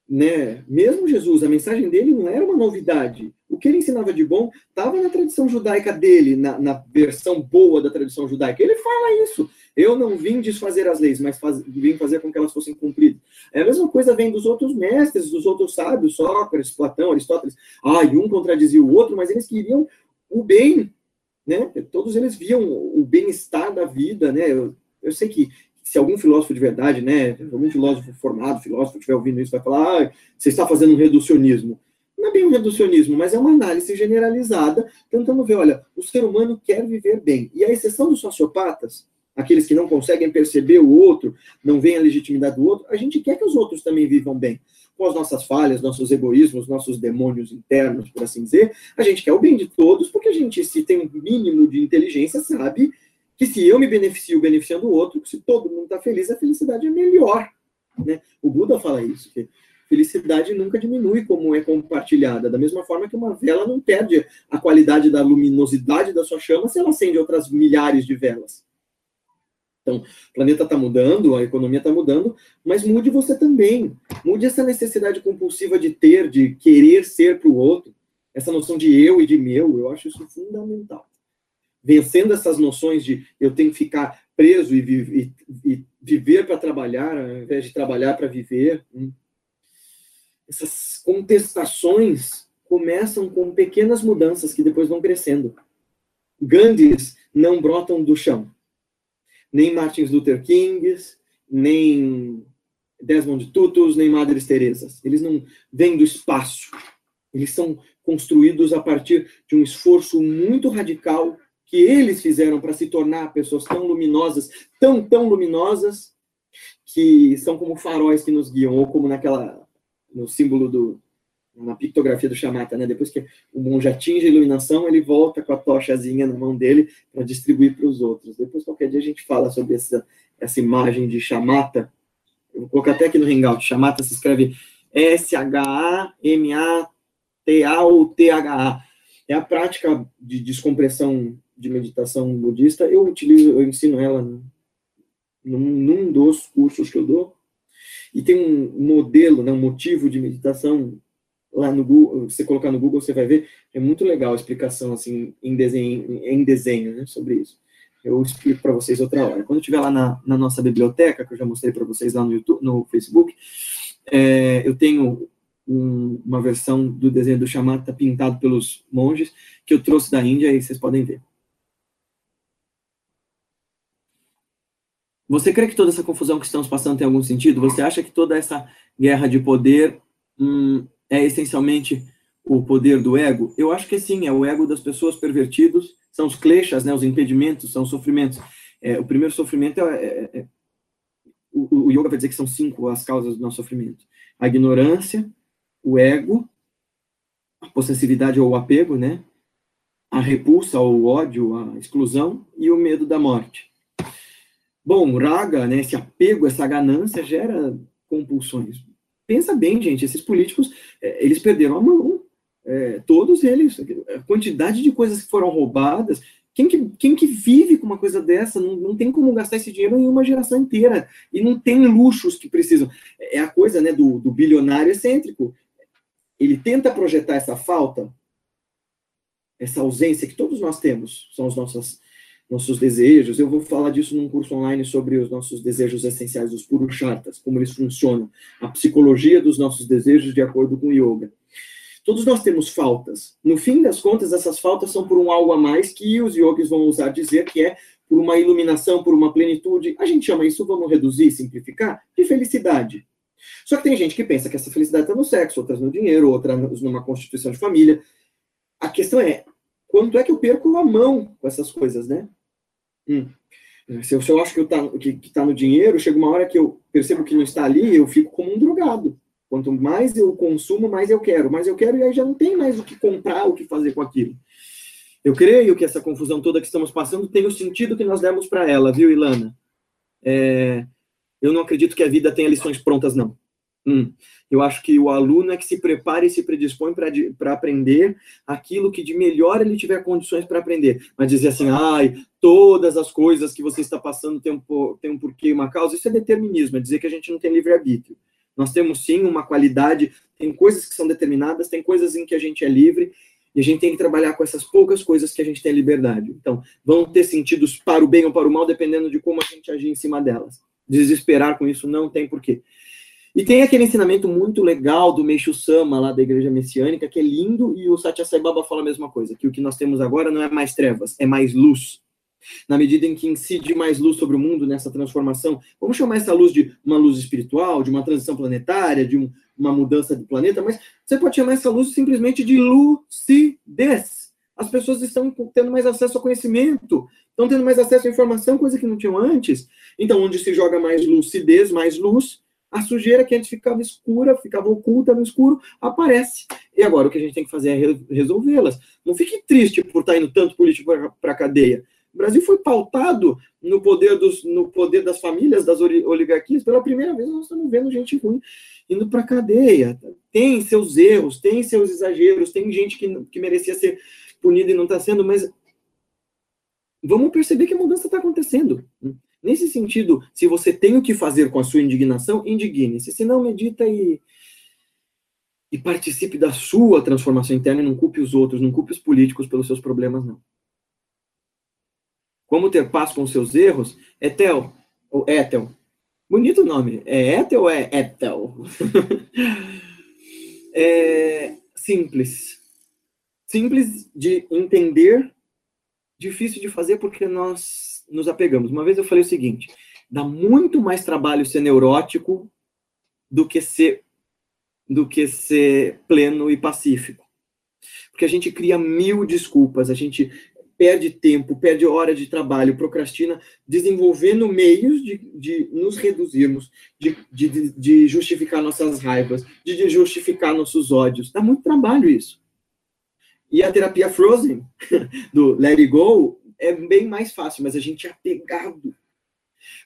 Speaker 1: né? Mesmo Jesus, a mensagem dele não era uma novidade. O que ele ensinava de bom estava na tradição judaica dele, na, na, versão boa da tradição judaica. Ele fala isso. Eu não vim desfazer as leis, mas faz, vim fazer com que elas fossem cumpridas. É a mesma coisa vem dos outros mestres, dos outros sábios, Sócrates, Platão, Aristóteles. Ah, e um contradizia o outro, mas eles queriam o bem, né? Todos eles viam o bem-estar da vida, né? Eu, eu sei que se algum filósofo de verdade, né, algum filósofo formado, filósofo estiver ouvindo isso, vai falar, ah, você está fazendo um reducionismo. Não é bem um reducionismo, mas é uma análise generalizada, tentando ver, olha, o ser humano quer viver bem. E a exceção dos sociopatas, aqueles que não conseguem perceber o outro, não veem a legitimidade do outro, a gente quer que os outros também vivam bem. Com as nossas falhas, nossos egoísmos, nossos demônios internos, por assim dizer, a gente quer o bem de todos, porque a gente, se tem um mínimo de inteligência, sabe que se eu me beneficio beneficiando o outro, se todo mundo está feliz, a felicidade é melhor. Né? O Buda fala isso, que felicidade nunca diminui como é compartilhada, da mesma forma que uma vela não perde a qualidade da luminosidade da sua chama se ela acende outras milhares de velas. Então, o planeta está mudando, a economia está mudando, mas mude você também. Mude essa necessidade compulsiva de ter, de querer ser para o outro, essa noção de eu e de meu, eu acho isso fundamental vencendo essas noções de eu tenho que ficar preso e, e, e viver para trabalhar, ao invés de trabalhar para viver. Hum. Essas contestações começam com pequenas mudanças que depois vão crescendo. Gandhis não brotam do chão. Nem Martin Luther Kings, nem Desmond Tutus, nem Madres Teresas. Eles não vêm do espaço. Eles são construídos a partir de um esforço muito radical que eles fizeram para se tornar pessoas tão luminosas, tão, tão luminosas, que são como faróis que nos guiam, ou como naquela, no símbolo do, na pictografia do chamata, né? Depois que o monge atinge a iluminação, ele volta com a tochazinha na mão dele para distribuir para os outros. Depois, qualquer dia, a gente fala sobre essa, essa imagem de chamata. Eu vou colocar até aqui no Hangout. Chamata se escreve S-H-A-M-A-T-A ou T-H-A. É a prática de descompressão de meditação budista, eu utilizo, eu ensino ela num, num dos cursos que eu dou. E tem um modelo, né, um motivo de meditação lá no Google, você colocar no Google, você vai ver, é muito legal a explicação assim em desenho, em desenho né, sobre isso. Eu explico para vocês outra hora. Quando estiver lá na, na, nossa biblioteca, que eu já mostrei para vocês lá no YouTube, no Facebook, é, eu tenho um, uma versão do desenho do Shamatha pintado pelos monges que eu trouxe da Índia e vocês podem ver. Você crê que toda essa confusão que estamos passando tem algum sentido? Você acha que toda essa guerra de poder hum, é essencialmente o poder do ego? Eu acho que sim, é o ego das pessoas pervertidos, são os kleshas, né, os impedimentos, são os sofrimentos. É, o primeiro sofrimento é, é, é o, o, yoga vai dizer que são cinco as causas do nosso sofrimento: a ignorância, o ego, a possessividade ou o apego, né? A repulsa ou o ódio, a exclusão e o medo da morte. Bom, o raga, né, esse apego, essa ganância gera compulsões. Pensa bem, gente, esses políticos, é, eles perderam a mão. É, todos eles, a quantidade de coisas que foram roubadas, Quem que, quem que vive com uma coisa dessa não, não tem como gastar esse dinheiro em uma geração inteira. E não tem luxos que precisam. É a coisa né, do, do bilionário excêntrico. Ele tenta projetar essa falta, essa ausência que todos nós temos, são os nossos, nossos desejos. Eu vou falar disso num curso online sobre os nossos desejos essenciais, os purushartas, como eles funcionam, a psicologia dos nossos desejos de acordo com o yoga. Todos nós temos faltas. No fim das contas, essas faltas são por um algo a mais que os yogis vão usar dizer que é por uma iluminação, por uma plenitude. A gente chama isso, vamos reduzir, simplificar, de felicidade. Só que tem gente que pensa que essa felicidade está no sexo, outras no dinheiro, outras numa constituição de família. A questão é, quanto é que eu perco a mão com essas coisas, né? Hum. Se, eu, se eu acho que está que, que tá no dinheiro, chega uma hora que eu percebo que não está ali, eu fico como um drogado. Quanto mais eu consumo, mais eu quero. Mais eu quero e aí já não tem mais o que comprar, o que fazer com aquilo. Eu creio que essa confusão toda que estamos passando tem o sentido que nós demos para ela, viu, Ilana? É, eu não acredito que a vida tenha lições prontas, não. Hum. Eu acho que o aluno é que se prepara e se predispõe para aprender aquilo que de melhor ele tiver condições para aprender. Mas dizer assim, ai, todas as coisas que você está passando têm um, têm um porquê uma causa, isso é determinismo, é dizer que a gente não tem livre-arbítrio. Nós temos sim uma qualidade, tem coisas que são determinadas, tem coisas em que a gente é livre, e a gente tem que trabalhar com essas poucas coisas que a gente tem liberdade. Então, vão ter sentidos para o bem ou para o mal, dependendo de como a gente agir em cima delas. Desesperar com isso não tem porquê. E tem aquele ensinamento muito legal do Meixo Sama, lá da Igreja Messiânica, que é lindo, e o Satya Sai Baba fala a mesma coisa, que o que nós temos agora não é mais trevas, é mais luz na medida em que incide mais luz sobre o mundo nessa transformação. Vamos chamar essa luz de uma luz espiritual, de uma transição planetária, de um, uma mudança do planeta, mas você pode chamar essa luz simplesmente de lucidez. As pessoas estão tendo mais acesso ao conhecimento, estão tendo mais acesso à informação, coisa que não tinham antes. Então, onde se joga mais lucidez, mais luz, a sujeira que antes ficava escura, ficava oculta no escuro, aparece. E agora o que a gente tem que fazer é resolvê-las. Não fique triste por estar indo tanto político para a cadeia. O Brasil foi pautado no poder, dos, no poder das famílias, das oligarquias. Pela primeira vez, nós estamos vendo gente ruim indo para a cadeia. Tem seus erros, tem seus exageros, tem gente que, que merecia ser punida e não está sendo, mas vamos perceber que a mudança está acontecendo. Nesse sentido, se você tem o que fazer com a sua indignação, indigne-se. Se não, medita e, e participe da sua transformação interna e não culpe os outros, não culpe os políticos pelos seus problemas, não. Como ter paz com seus erros? Etel, ou Etel. Bonito nome. É Etel ou é Etel? é simples. Simples de entender, difícil de fazer porque nós nos apegamos. Uma vez eu falei o seguinte: dá muito mais trabalho ser neurótico do que ser do que ser pleno e pacífico. Porque a gente cria mil desculpas, a gente perde tempo, perde hora de trabalho, procrastina, desenvolvendo meios de, de nos reduzirmos, de, de, de justificar nossas raivas, de justificar nossos ódios. Dá muito trabalho isso. E a terapia Frozen, do Let It Go, é bem mais fácil, mas a gente é apegado.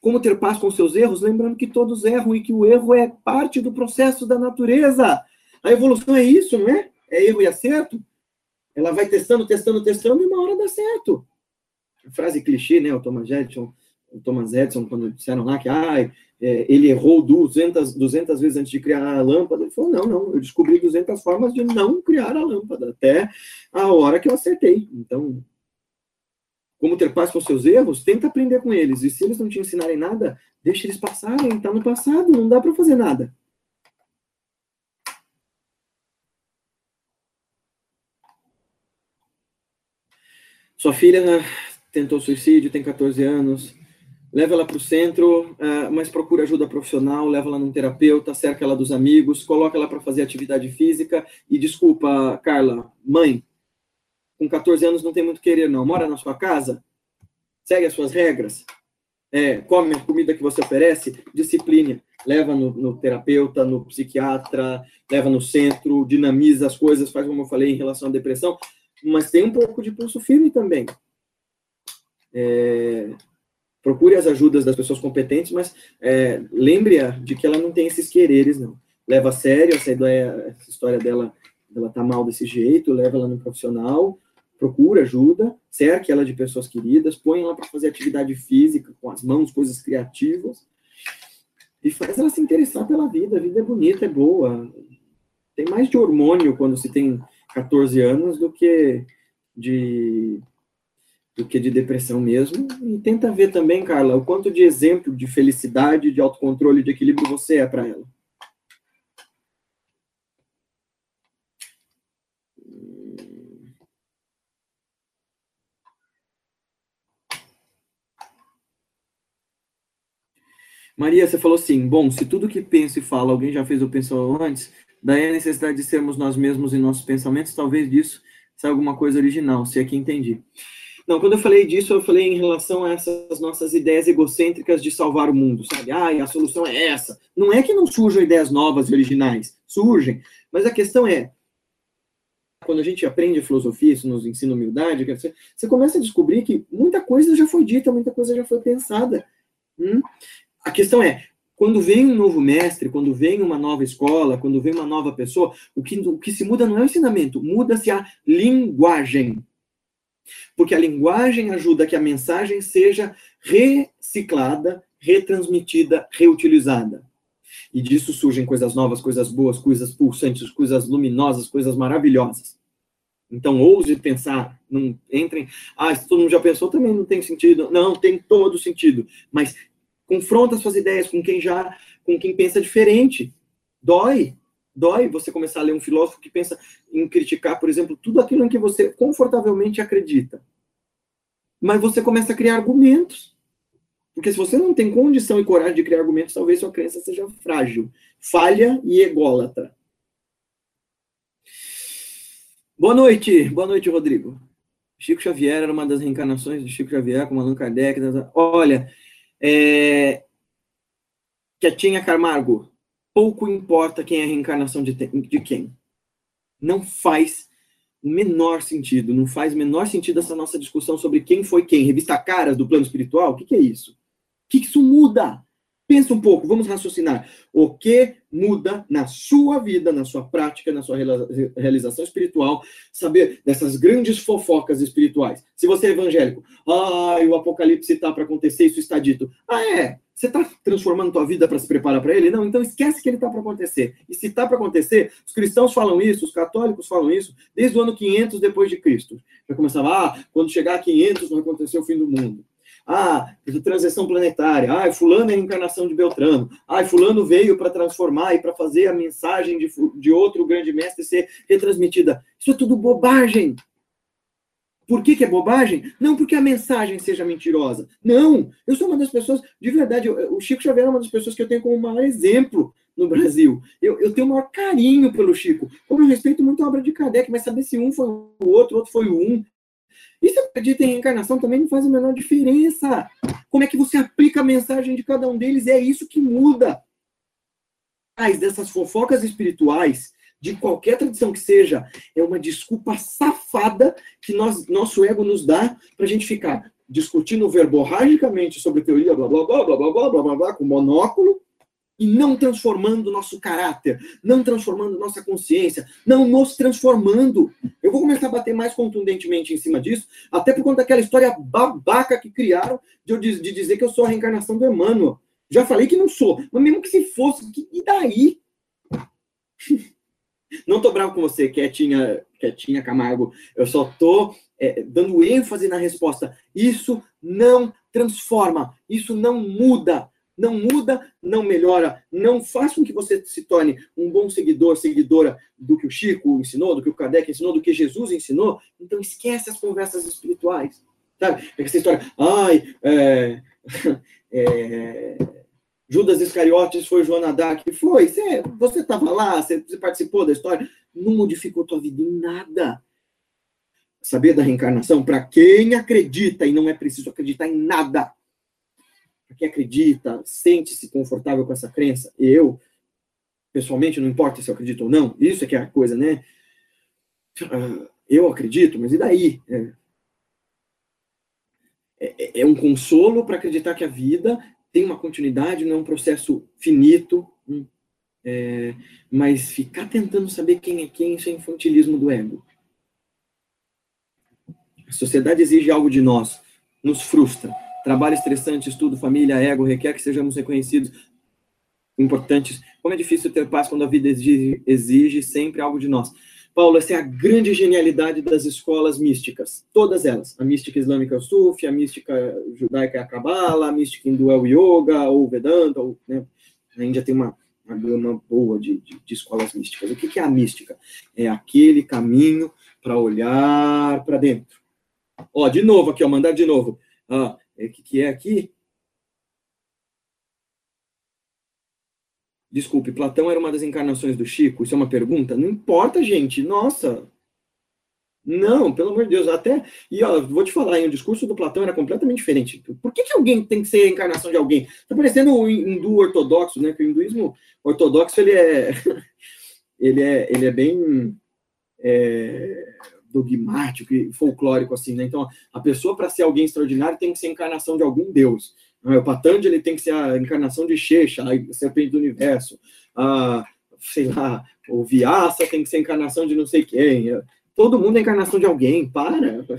Speaker 1: Como ter paz com seus erros? Lembrando que todos erram e que o erro é parte do processo da natureza. A evolução é isso, não é? É erro e acerto. Ela vai testando, testando, testando e uma hora dá certo. Frase clichê, né? O Thomas Edison, o Thomas Edison quando disseram lá que ah, é, ele errou 200, 200 vezes antes de criar a lâmpada, ele falou, não, não, eu descobri 200 formas de não criar a lâmpada, até a hora que eu acertei. Então, como ter paz com seus erros, tenta aprender com eles. E se eles não te ensinarem nada, deixa eles passarem, está no passado, não dá para fazer nada. Sua filha tentou suicídio, tem 14 anos. Leva ela para o centro, uh, mas procura ajuda profissional, leva ela num terapeuta, cerca ela dos amigos, coloca ela para fazer atividade física. E desculpa, Carla, mãe, com 14 anos não tem muito querer, não. Mora na sua casa, segue as suas regras, é, come a comida que você oferece, discipline. Leva no, no, terapeuta, no psiquiatra, leva no centro, dinamiza as coisas, faz como eu falei em relação à depressão mas tem um pouco de pulso firme também. É, procure as ajudas das pessoas competentes, mas é, lembre-a de que ela não tem esses quereres, não. Leva a sério essa ideia, essa história dela, ela tá mal desse jeito, leva ela no profissional, procura ajuda, cerque ela de pessoas queridas, põe ela para fazer atividade física com as mãos, coisas criativas, e faz ela se interessar pela vida. A vida é bonita, é boa. Tem mais de hormônio quando se tem 14 anos do que de do que de depressão mesmo. E tenta ver também, Carla, o quanto de exemplo de felicidade, de autocontrole, de equilíbrio você é para ela. Maria, você falou assim, bom, se tudo que penso e falo alguém já fez ou pensou antes, daí a necessidade de sermos nós mesmos em nossos pensamentos, talvez disso saia alguma coisa original, se é que entendi. Não, quando eu falei disso, eu falei em relação a essas nossas ideias egocêntricas de salvar o mundo, sabe? Ah, a solução é essa. Não é que não surjam ideias novas e originais, surgem, mas a questão é, quando a gente aprende filosofia, isso nos ensina humildade, você começa a descobrir que muita coisa já foi dita, muita coisa já foi pensada. Hum? A questão é, quando vem um novo mestre, quando vem uma nova escola, quando vem uma nova pessoa, o que, o que se muda não é o ensinamento, muda-se a linguagem. Porque a linguagem ajuda que a mensagem seja reciclada, retransmitida, reutilizada. E disso surgem coisas novas, coisas boas, coisas pulsantes, coisas luminosas, coisas maravilhosas. Então, ouse pensar, não entrem. Ah, se todo mundo já pensou, também não tem sentido. Não, tem todo sentido. Mas confronta suas ideias com quem já, com quem pensa diferente. Dói, dói você começar a ler um filósofo que pensa em criticar, por exemplo, tudo aquilo em que você confortavelmente acredita. Mas você começa a criar argumentos. Porque se você não tem condição e coragem de criar argumentos, talvez sua crença seja frágil, falha e ególatra. Boa noite, boa noite, Rodrigo. Chico Xavier era uma das reencarnações de Chico Xavier com Allan Kardec. Olha, é... Quietinha Camargo, pouco importa quem é a reencarnação de, de quem. Não faz o menor sentido, não faz o menor sentido essa nossa discussão sobre quem foi quem. Revista Caras do plano espiritual, o que, que é isso? O que, que isso muda? Pensa um pouco, vamos raciocinar. O que muda na sua vida, na sua prática, na sua realização espiritual, saber dessas grandes fofocas espirituais. Se você é evangélico, ah, o apocalipse está para acontecer, isso está dito. Ah, é? Você está transformando tua vida para se preparar para ele? Não, então esquece que ele está para acontecer. E se está para acontecer, os cristãos falam isso, os católicos falam isso, desde o ano 500 depois de Cristo. Já começava, ah, quando chegar a 500 vai acontecer o fim do mundo. Ah, transição planetária. Ah, fulano é a encarnação de Beltrano. Ah, fulano veio para transformar e para fazer a mensagem de, de outro grande mestre ser retransmitida. Isso é tudo bobagem. Por que, que, é bobagem? Não porque a mensagem seja mentirosa. Não! Eu sou uma das pessoas, de verdade, eu, o Chico Xavier é uma das pessoas que eu tenho como maior exemplo no Brasil. Eu, eu tenho o maior carinho pelo Chico. Como eu respeito muito a obra de Kardec, mas saber se um foi o outro, outro foi o um, e se acredita em reencarnação também não faz a menor diferença. Como é que você aplica a mensagem de cada um deles? É isso que muda. Mas dessas fofocas espirituais, de qualquer tradição que seja, é uma desculpa safada que nós, nosso ego nos dá para a gente ficar discutindo verborragicamente sobre teoria, blá, blá, blá, blá, blá, blá, blá, blá, blá, com monóculo, e não transformando nosso caráter, não transformando nossa consciência, não nos transformando. Eu vou começar a bater mais contundentemente em cima disso, até por conta daquela história babaca que criaram de, de dizer que eu sou a reencarnação do Emmanuel. Já falei que não sou, mas mesmo que se fosse, que, e daí? Não tô bravo com você, quietinha, quietinha, Camargo. Eu só tô é, dando ênfase na resposta. Isso não transforma, isso não muda não muda, não melhora, não faz com que você se torne um bom seguidor, seguidora do que o Chico ensinou, do que o Kardec ensinou, do que Jesus ensinou, então esquece as conversas espirituais. Sabe? Essa história, ai, é, é, Judas Iscariotes foi Joana Dark. Foi, você estava lá, você, você participou da história, não modificou tua vida em nada saber da reencarnação, para quem acredita e não é preciso acreditar em nada, para quem acredita, sente-se confortável com essa crença, eu, pessoalmente, não importa se eu acredito ou não, isso é que é a coisa, né? Ah, eu acredito, mas e daí? É, é, é um consolo para acreditar que a vida tem uma continuidade, não é um processo finito, hum, é, mas ficar tentando saber quem é quem, isso é infantilismo do ego. A sociedade exige algo de nós, nos frustra. Trabalho estressante, estudo, família, ego, requer que sejamos reconhecidos, importantes. Como é difícil ter paz quando a vida exige, exige sempre algo de nós. Paulo, essa é a grande genialidade das escolas místicas, todas elas. A mística islâmica é o Sufi, a mística judaica é a Kabbalah, a mística hindu é o Yoga, ou Vedanta, ou, né? a Índia tem uma, uma gama boa de, de, de, escolas místicas. O que, que é a mística? É aquele caminho para olhar para dentro. Ó, de novo aqui, ó, mandar de novo. Ah, é, que, que é aqui? Desculpe, Platão era uma das encarnações do Chico? Isso é uma pergunta? Não importa, gente. Nossa. Não, pelo amor de Deus. Até. E ó, vou te falar, hein, o discurso do Platão era completamente diferente. Por que, que alguém tem que ser a encarnação de alguém? Tá parecendo o hindu ortodoxo, né? Que o hinduísmo ortodoxo ele é. ele é, ele é bem. É, dogmático e folclórico assim, né? Então, a pessoa para ser alguém extraordinário tem que ser encarnação de algum deus. É? O Patanjali tem que ser a encarnação de Shesha, a serpente do universo. A, sei lá, o Vyasa tem que ser encarnação de não sei quem. Todo mundo é encarnação de alguém, para.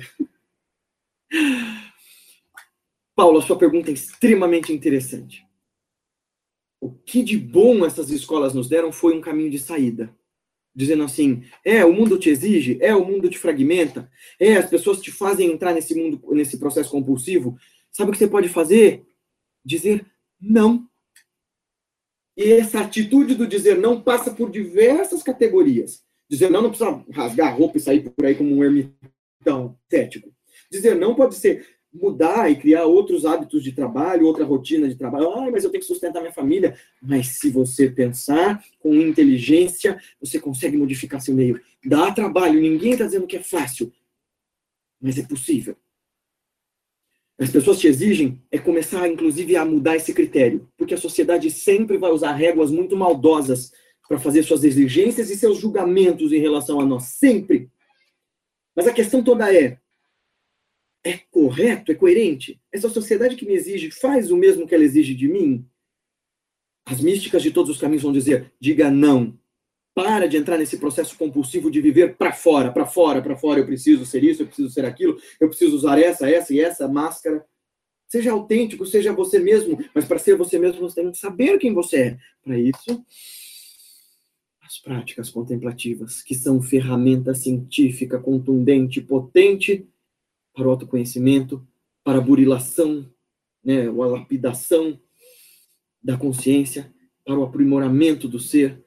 Speaker 1: Paulo, a sua pergunta é extremamente interessante. O que de bom essas escolas nos deram foi um caminho de saída. Dizendo assim, é, o mundo te exige, é, o mundo te fragmenta, é, as pessoas te fazem entrar nesse mundo, nesse processo compulsivo. Sabe o que você pode fazer? dizer não. E essa atitude do dizer não passa por diversas categorias. Dizer não não precisa rasgar a roupa e sair por aí como um ermitão cético. Dizer não pode ser mudar e criar outros hábitos de trabalho, outra rotina de trabalho. Ah, mas eu tenho que sustentar minha família. Mas se você pensar com inteligência, você consegue modificar seu meio. Dá trabalho, ninguém está dizendo que é fácil, mas é possível as pessoas te exigem é começar, inclusive, a mudar esse critério, porque a sociedade sempre vai usar réguas muito maldosas para fazer suas exigências e seus julgamentos em relação a nós, sempre. Mas a questão toda é: é correto, é coerente? Essa sociedade que me exige faz o mesmo que ela exige de mim? As místicas de todos os caminhos vão dizer: diga não. Para de entrar nesse processo compulsivo de viver para fora, para fora, para fora. Eu preciso ser isso, eu preciso ser aquilo, eu preciso usar essa, essa e essa máscara. Seja autêntico, seja você mesmo, mas para ser você mesmo você tem que saber quem você é. Para isso, as práticas contemplativas, que são ferramenta científica contundente, potente para o autoconhecimento, para a burilação, né, a lapidação da consciência, para o aprimoramento do ser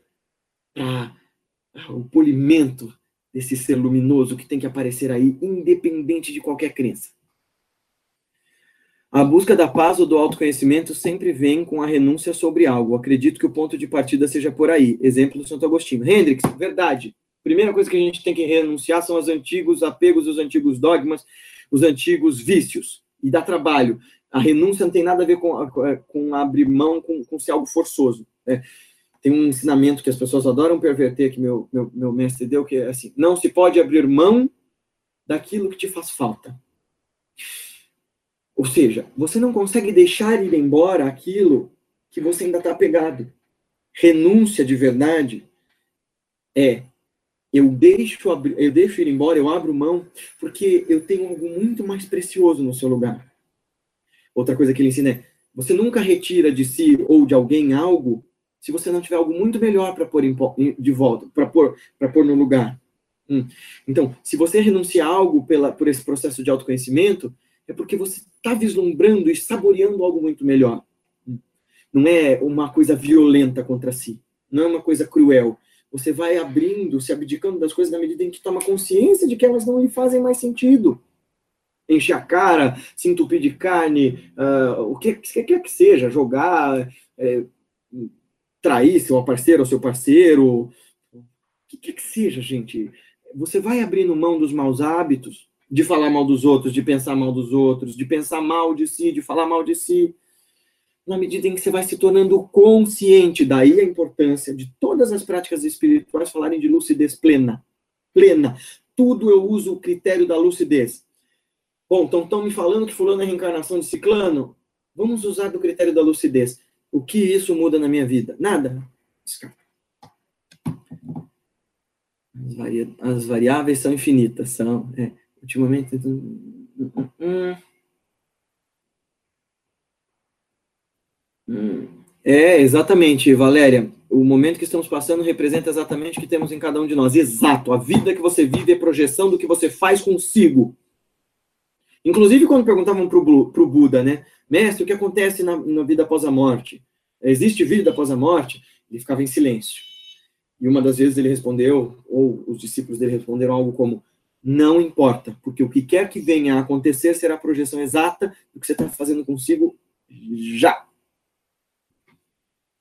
Speaker 1: para o polimento desse ser luminoso que tem que aparecer aí, independente de qualquer crença. A busca da paz ou do autoconhecimento sempre vem com a renúncia sobre algo. Acredito que o ponto de partida seja por aí. Exemplo do Santo Agostinho. Hendrix, verdade. Primeira coisa que a gente tem que renunciar são os antigos apegos, os antigos dogmas, os antigos vícios. E dá trabalho. A renúncia não tem nada a ver com, com abrir mão, com, com ser algo forçoso. Né? tem um ensinamento que as pessoas adoram perverter, que meu, meu, meu mestre deu, que é assim, não se pode abrir mão daquilo que te faz falta. Ou seja, você não consegue deixar ir embora aquilo que você ainda está apegado. Renúncia de verdade é eu deixo, eu deixo ir embora, eu abro mão, porque eu tenho algo muito mais precioso no seu lugar. Outra coisa que ele ensina é: você nunca retira de si ou de alguém algo se você não tiver algo muito melhor para pôr de volta, para pôr, pôr no lugar. Hum. Então, se você renunciar a algo pela, por esse processo de autoconhecimento, é porque você está vislumbrando e saboreando algo muito melhor. Hum. Não é uma coisa violenta contra si, não é uma coisa cruel. Você vai abrindo, se abdicando das coisas na medida em que toma consciência de que elas não lhe fazem mais sentido. Encher a cara, se entupir de carne, uh, o que quer que seja, jogar, é, trair seu parceiro ou seu parceiro, o que quer que seja, gente. Você vai abrindo mão dos maus hábitos, de falar mal dos outros, de pensar mal dos outros, de pensar mal de si, de falar mal de si, na medida em que você vai se tornando consciente. Daí a importância de todas as práticas espirituais falarem de lucidez plena. Plena. Tudo eu uso o critério da lucidez. Bom, então estão me falando que fulano é reencarnação de ciclano? Vamos usar do critério da lucidez. O que isso muda na minha vida? Nada. As, variáveis são infinitas. São, é. ultimamente. Hum, hum, hum. É, exatamente, Valéria. O momento que estamos passando representa exatamente o que temos em cada um de nós. Exato. A vida que você vive é projeção do que você faz consigo. Inclusive, quando perguntavam para o Buda, né? Mestre, o que acontece na, na vida após a morte? Existe vida após a morte? Ele ficava em silêncio. E uma das vezes ele respondeu, ou os discípulos dele responderam algo como: Não importa, porque o que quer que venha a acontecer será a projeção exata do que você está fazendo consigo já.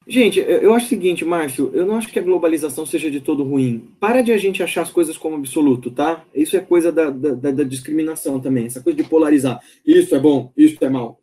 Speaker 1: Gente, eu acho o seguinte, Márcio, eu não acho que a globalização seja de todo ruim. Para de a gente achar as coisas como absoluto, tá? Isso é coisa da, da, da discriminação também, essa coisa de polarizar. Isso é bom, isso é mal.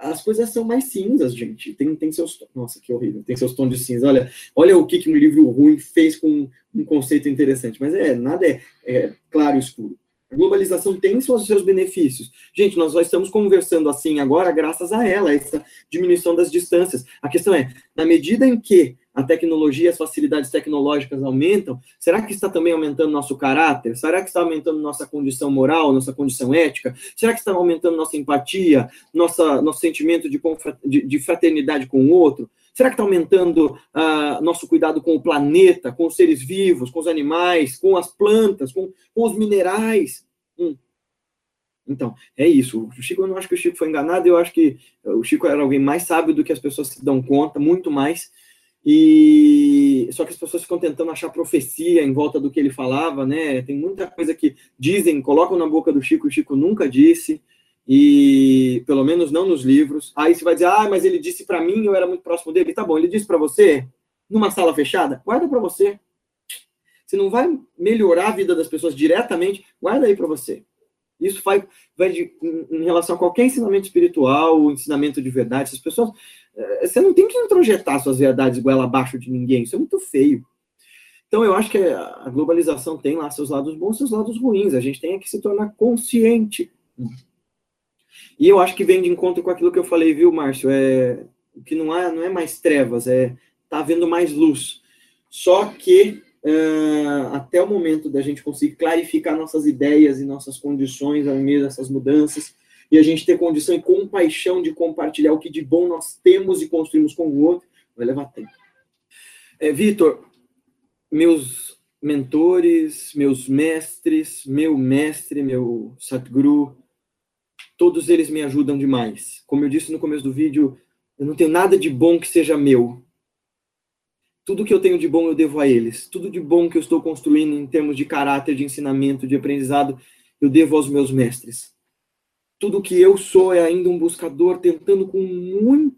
Speaker 1: As coisas são mais cinzas, gente. Tem, tem seus. Nossa, que horrível. Tem seus tons de cinza. Olha, olha o que, que um livro ruim fez com um conceito interessante. Mas é, nada é, é claro e escuro. A globalização tem os seus benefícios. Gente, nós já estamos conversando assim agora graças a ela, essa diminuição das distâncias. A questão é, na medida em que a tecnologia, as facilidades tecnológicas aumentam, será que está também aumentando nosso caráter? Será que está aumentando nossa condição moral, nossa condição ética? Será que está aumentando nossa empatia, nossa, nosso sentimento de, de fraternidade com o outro? Será que está aumentando uh, nosso cuidado com o planeta, com os seres vivos, com os animais, com as plantas, com, com os minerais? Hum. Então, é isso. O Chico, eu não acho que o Chico foi enganado, eu acho que o Chico era alguém mais sábio do que as pessoas se dão conta, muito mais. E só que as pessoas ficam tentando achar profecia em volta do que ele falava, né? Tem muita coisa que dizem, colocam na boca do Chico, o Chico nunca disse e pelo menos não nos livros. Aí você vai dizer, ah, mas ele disse para mim, eu era muito próximo dele. Tá bom, ele disse para você, numa sala fechada, guarda para você. Você não vai melhorar a vida das pessoas diretamente, guarda aí para você. Isso vai, vai de, em relação a qualquer ensinamento espiritual, ensinamento de verdade. As pessoas, eh, você não tem que introjetar suas verdades goela abaixo de ninguém. Isso é muito feio. Então, eu acho que a globalização tem lá seus lados bons, seus lados ruins. A gente tem que se tornar consciente e eu acho que vem de encontro com aquilo que eu falei, viu, Márcio? É, o que não é, não é mais trevas, é tá havendo mais luz. Só que uh, até o momento da gente conseguir clarificar nossas ideias e nossas condições ao meio dessas mudanças, e a gente ter condição e compaixão de compartilhar o que de bom nós temos e construímos com o outro, vai levar tempo. É, Vitor, meus mentores, meus mestres, meu mestre, meu Satguru, todos eles me ajudam demais. Como eu disse no começo do vídeo, eu não tenho nada de bom que seja meu. Tudo que eu tenho de bom eu devo a eles. Tudo de bom que eu estou construindo em termos de caráter, de ensinamento, de aprendizado, eu devo aos meus mestres. Tudo que eu sou é ainda um buscador tentando com muita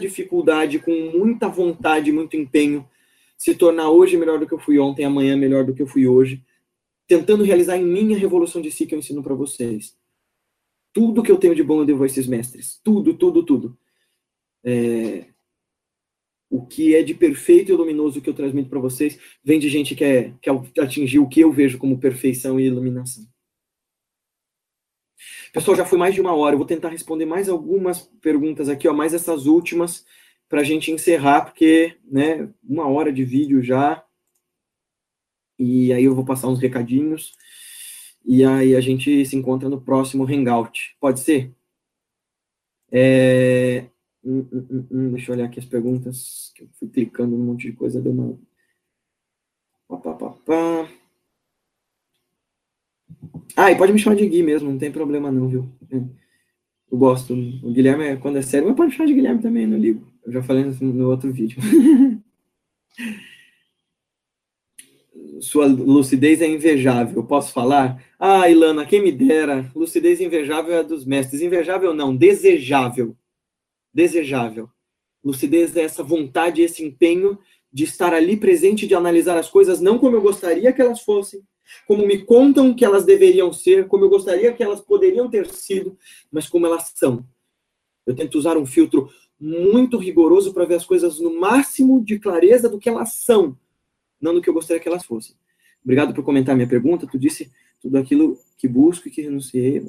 Speaker 1: dificuldade, com muita vontade, muito empenho, se tornar hoje melhor do que eu fui ontem, amanhã melhor do que eu fui hoje, tentando realizar em mim a revolução de si que eu ensino para vocês. Tudo que eu tenho de bom eu devo a esses mestres. Tudo, tudo, tudo. É... O que é de perfeito e luminoso que eu transmito para vocês vem de gente que, é, que atingiu o que eu vejo como perfeição e iluminação. Pessoal, já foi mais de uma hora. Eu vou tentar responder mais algumas perguntas aqui, ó, mais essas últimas, para a gente encerrar, porque, né, uma hora de vídeo já. E aí eu vou passar uns recadinhos. E aí a gente se encontra no próximo Hangout. Pode ser? É... Hum, hum, hum, hum deixa eu olhar aqui as perguntas. Que eu fui clicando num monte de coisa, deu uma. Pá, pá, pá, pá. Ah, e pode me chamar de Gui mesmo, não tem problema não, viu? É. Eu gosto. O Guilherme, quando é sério, mas pode me chamar de Guilherme também, não ligo. Eu já falei no outro vídeo. sua lucidez é invejável, posso falar? Ah, Ilana, quem me dera, lucidez invejável é dos mestres. Invejável não, desejável. Desejável. Lucidez é essa vontade, esse empenho de estar ali presente, de analisar as coisas não como eu gostaria que elas fossem, como me contam que elas deveriam ser, como eu gostaria que elas poderiam ter sido, mas como elas são. Eu tento usar um filtro muito rigoroso para ver as coisas no máximo de clareza do que elas são, não do que eu gostaria que elas fossem. Obrigado por comentar minha pergunta. Tu disse tudo aquilo que busco e que renunciei.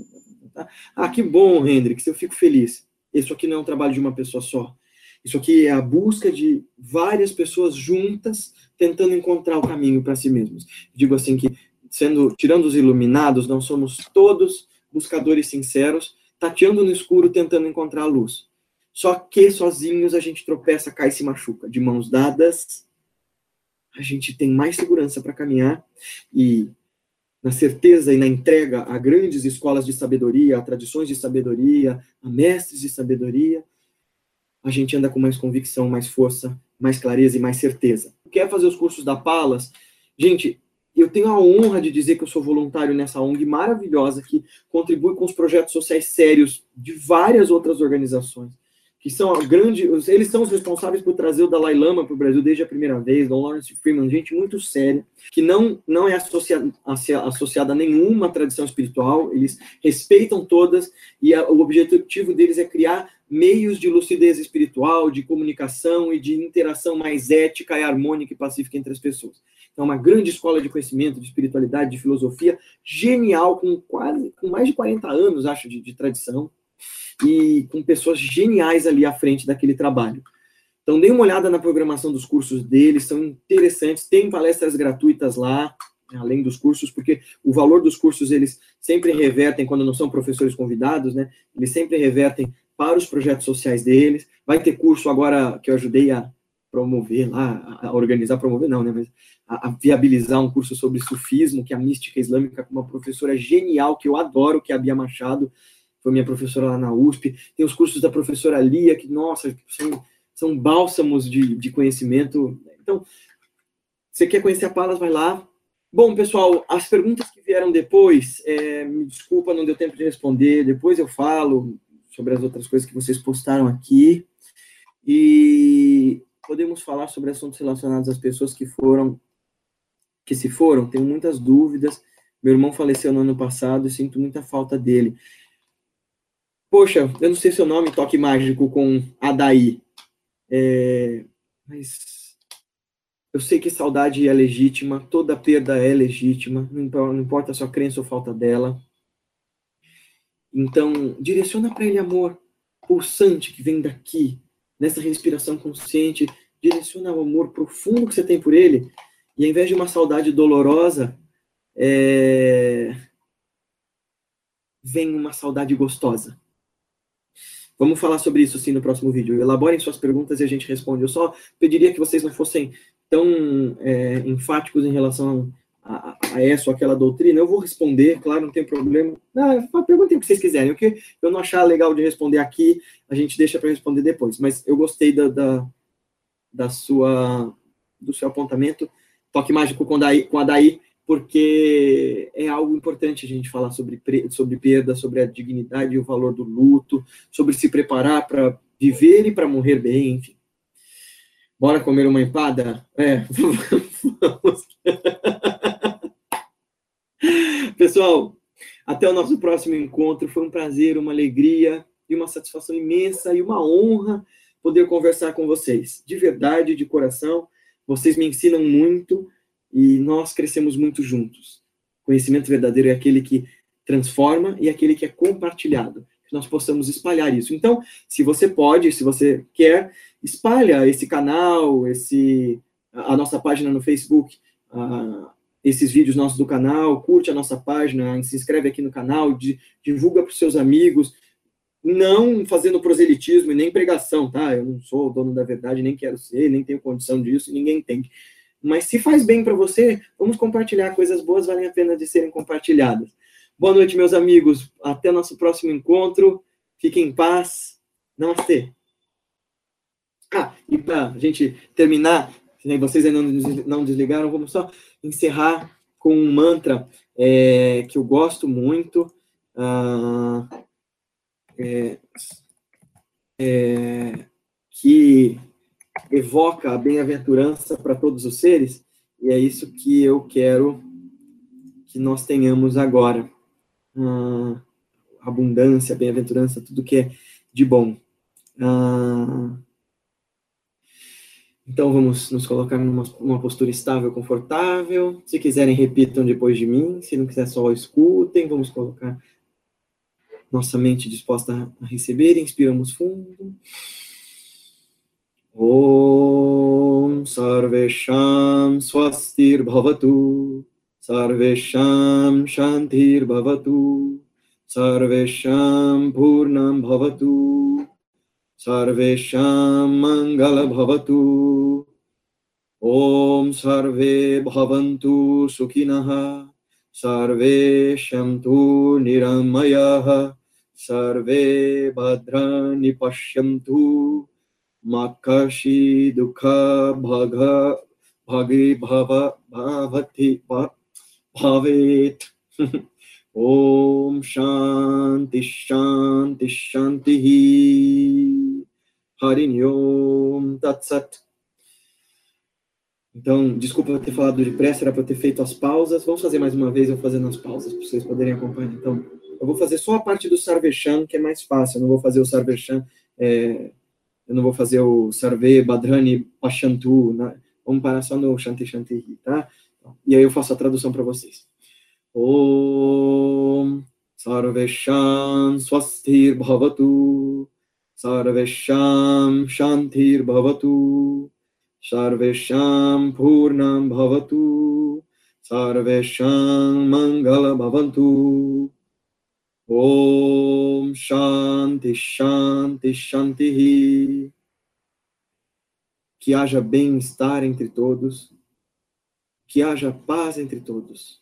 Speaker 1: Ah, que bom, Hendrix, eu fico feliz. Isso aqui não é um trabalho de uma pessoa só. Isso aqui é a busca de várias pessoas juntas tentando encontrar o caminho para si mesmos. Digo assim que sendo tirando os iluminados, não somos todos buscadores sinceros, tateando no escuro, tentando encontrar a luz. Só que sozinhos a gente tropeça, cai e se machuca. De mãos dadas, a gente tem mais segurança para caminhar e na certeza e na entrega a grandes escolas de sabedoria, a tradições de sabedoria, a mestres de sabedoria, a gente anda com mais convicção, mais força, mais clareza e mais certeza. Quer fazer os cursos da Palas? Gente, eu tenho a honra de dizer que eu sou voluntário nessa ONG maravilhosa que contribui com os projetos sociais sérios de várias outras organizações que são grandes, eles são os responsáveis por trazer o Dalai Lama para o Brasil desde a primeira vez, Don Lawrence Freeman, gente muito séria, que não, não é associada, associada a nenhuma tradição espiritual, eles respeitam todas, e a, o objetivo deles é criar meios de lucidez espiritual, de comunicação e de interação mais ética e harmônica e pacífica entre as pessoas. Então, é uma grande escola de conhecimento, de espiritualidade, de filosofia, genial, com quase, com mais de 40 anos, acho, de, de tradição, e com pessoas geniais ali à frente daquele trabalho. Então, dê uma olhada na programação dos cursos deles, são interessantes, tem palestras gratuitas lá, além dos cursos, porque o valor dos cursos eles sempre revertem, quando não são professores convidados, né? Eles sempre revertem para os projetos sociais deles. Vai ter curso agora que eu ajudei a promover lá, a organizar, promover não, né? Mas a, a viabilizar um curso sobre sufismo, que é a mística islâmica, com uma professora genial que eu adoro, que é a Bia Machado foi minha professora lá na USP. Tem os cursos da professora Lia, que, nossa, são, são bálsamos de, de conhecimento. Então, você quer conhecer a Palas, vai lá. Bom, pessoal, as perguntas que vieram depois, é, me desculpa, não deu tempo de responder. Depois eu falo sobre as outras coisas que vocês postaram aqui. E podemos falar sobre assuntos relacionados às pessoas que foram, que se foram. Tenho muitas dúvidas. Meu irmão faleceu no ano passado sinto muita falta dele. Poxa, eu não sei seu nome, toque mágico com Adaí. É, mas eu sei que saudade é legítima, toda perda é legítima, não importa a sua crença ou falta dela. Então, direciona para ele amor pulsante que vem daqui, nessa respiração consciente, direciona o amor profundo que você tem por ele, e ao invés de uma saudade dolorosa, é... vem uma saudade gostosa. Vamos falar sobre isso sim no próximo vídeo. Elaborem suas perguntas e a gente responde. Eu só pediria que vocês não fossem tão é, enfáticos em relação a, a, essa ou aquela doutrina. Eu vou responder, claro, não tem problema. Não, perguntem o que vocês quiserem. O que eu não achar legal de responder aqui, a gente deixa para responder depois. Mas eu gostei da, da, da, sua, do seu apontamento. Toque mágico com, Daí, com a Daí porque é algo importante a gente falar sobre, sobre perda, sobre a dignidade e o valor do luto, sobre se preparar para viver e para morrer bem, enfim. Bora comer uma empada? É, vamos. Pessoal, até o nosso próximo encontro. Foi um prazer, uma alegria e uma satisfação imensa e uma honra poder conversar com vocês. De verdade, de coração. Vocês me ensinam muito e nós crescemos muito juntos. Conhecimento verdadeiro é aquele que transforma e aquele que é compartilhado. Que nós possamos espalhar isso. Então, se você pode, se você quer, espalha esse canal, esse a nossa página no Facebook, uh, esses vídeos nossos do canal, curte a nossa página, se inscreve aqui no canal, divulga para os seus amigos, não fazendo proselitismo e nem pregação, tá? Eu não sou dono da verdade, nem quero ser, nem tenho condição disso, ninguém tem. Mas se faz bem para você, vamos compartilhar. Coisas boas valem a pena de serem compartilhadas. Boa noite, meus amigos. Até nosso próximo encontro. Fiquem em paz. Namastê. Ah, e para a gente terminar, se vocês ainda não desligaram, vamos só encerrar com um mantra é, que eu gosto muito. Ah, é, é, que evoca a bem-aventurança para todos os seres, e é isso que eu quero que nós tenhamos agora. Ah, abundância, bem-aventurança, tudo que é de bom. Ah, então vamos nos colocar numa, numa postura estável, confortável. Se quiserem, repitam depois de mim. Se não quiser, só escutem. Vamos colocar nossa mente disposta a receber. Inspiramos fundo. ॐ सर्वेषां स्वस्तिर्भवतु, सर्वेषां शान्तिर्भवतु, सर्वेषां पूर्णं भवतु, सर्वेषां मङ्गलं भवतु। ॐ सर्वे भवन्तु सुखिनः, सर्वे शन्तु निरामयाः, सर्वे भद्राणि पश्यन्तु। Makashi Bhagi Bhava Bhavati Bhavet Om Shanti Shanti Shanti Harin Yom Tatsat Então, desculpa ter falado depressa, era para ter feito as pausas. Vamos fazer mais uma vez eu fazendo as pausas, para vocês poderem acompanhar. Então, eu vou fazer só a parte do Sarvechan, que é mais fácil. Eu não vou fazer o Sarvechan, é, eu não vou fazer o Sarve Badrani Pachantu. Né? Vamos parar só no Shanti Shanti, tá? E aí eu faço a tradução para vocês. Om Sarvesham Swastir Bhavatu Sarvesham Shantir Bhavatu Sarvesham Purnam Bhavatu Sarvesham Mangala Bhavantu Om Shanti Shanti Shanti Que haja bem-estar entre todos, que haja paz entre todos,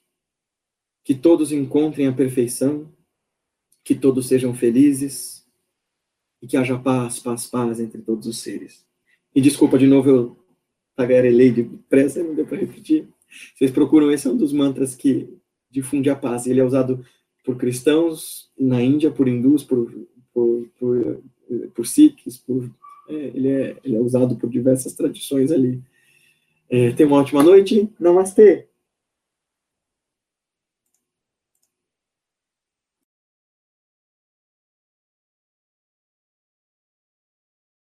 Speaker 1: que todos encontrem a perfeição, que todos sejam felizes e que haja paz, paz, paz entre todos os seres. E desculpa de novo eu tagarelei de pressa, não deu para repetir. Vocês procuram, esse é um dos mantras que difunde a paz. Ele é usado por cristãos na Índia, por hindus, por, por, por, por sikhs, por, é, ele, é, ele é usado por diversas tradições ali. É, tenha uma ótima noite. Namastê!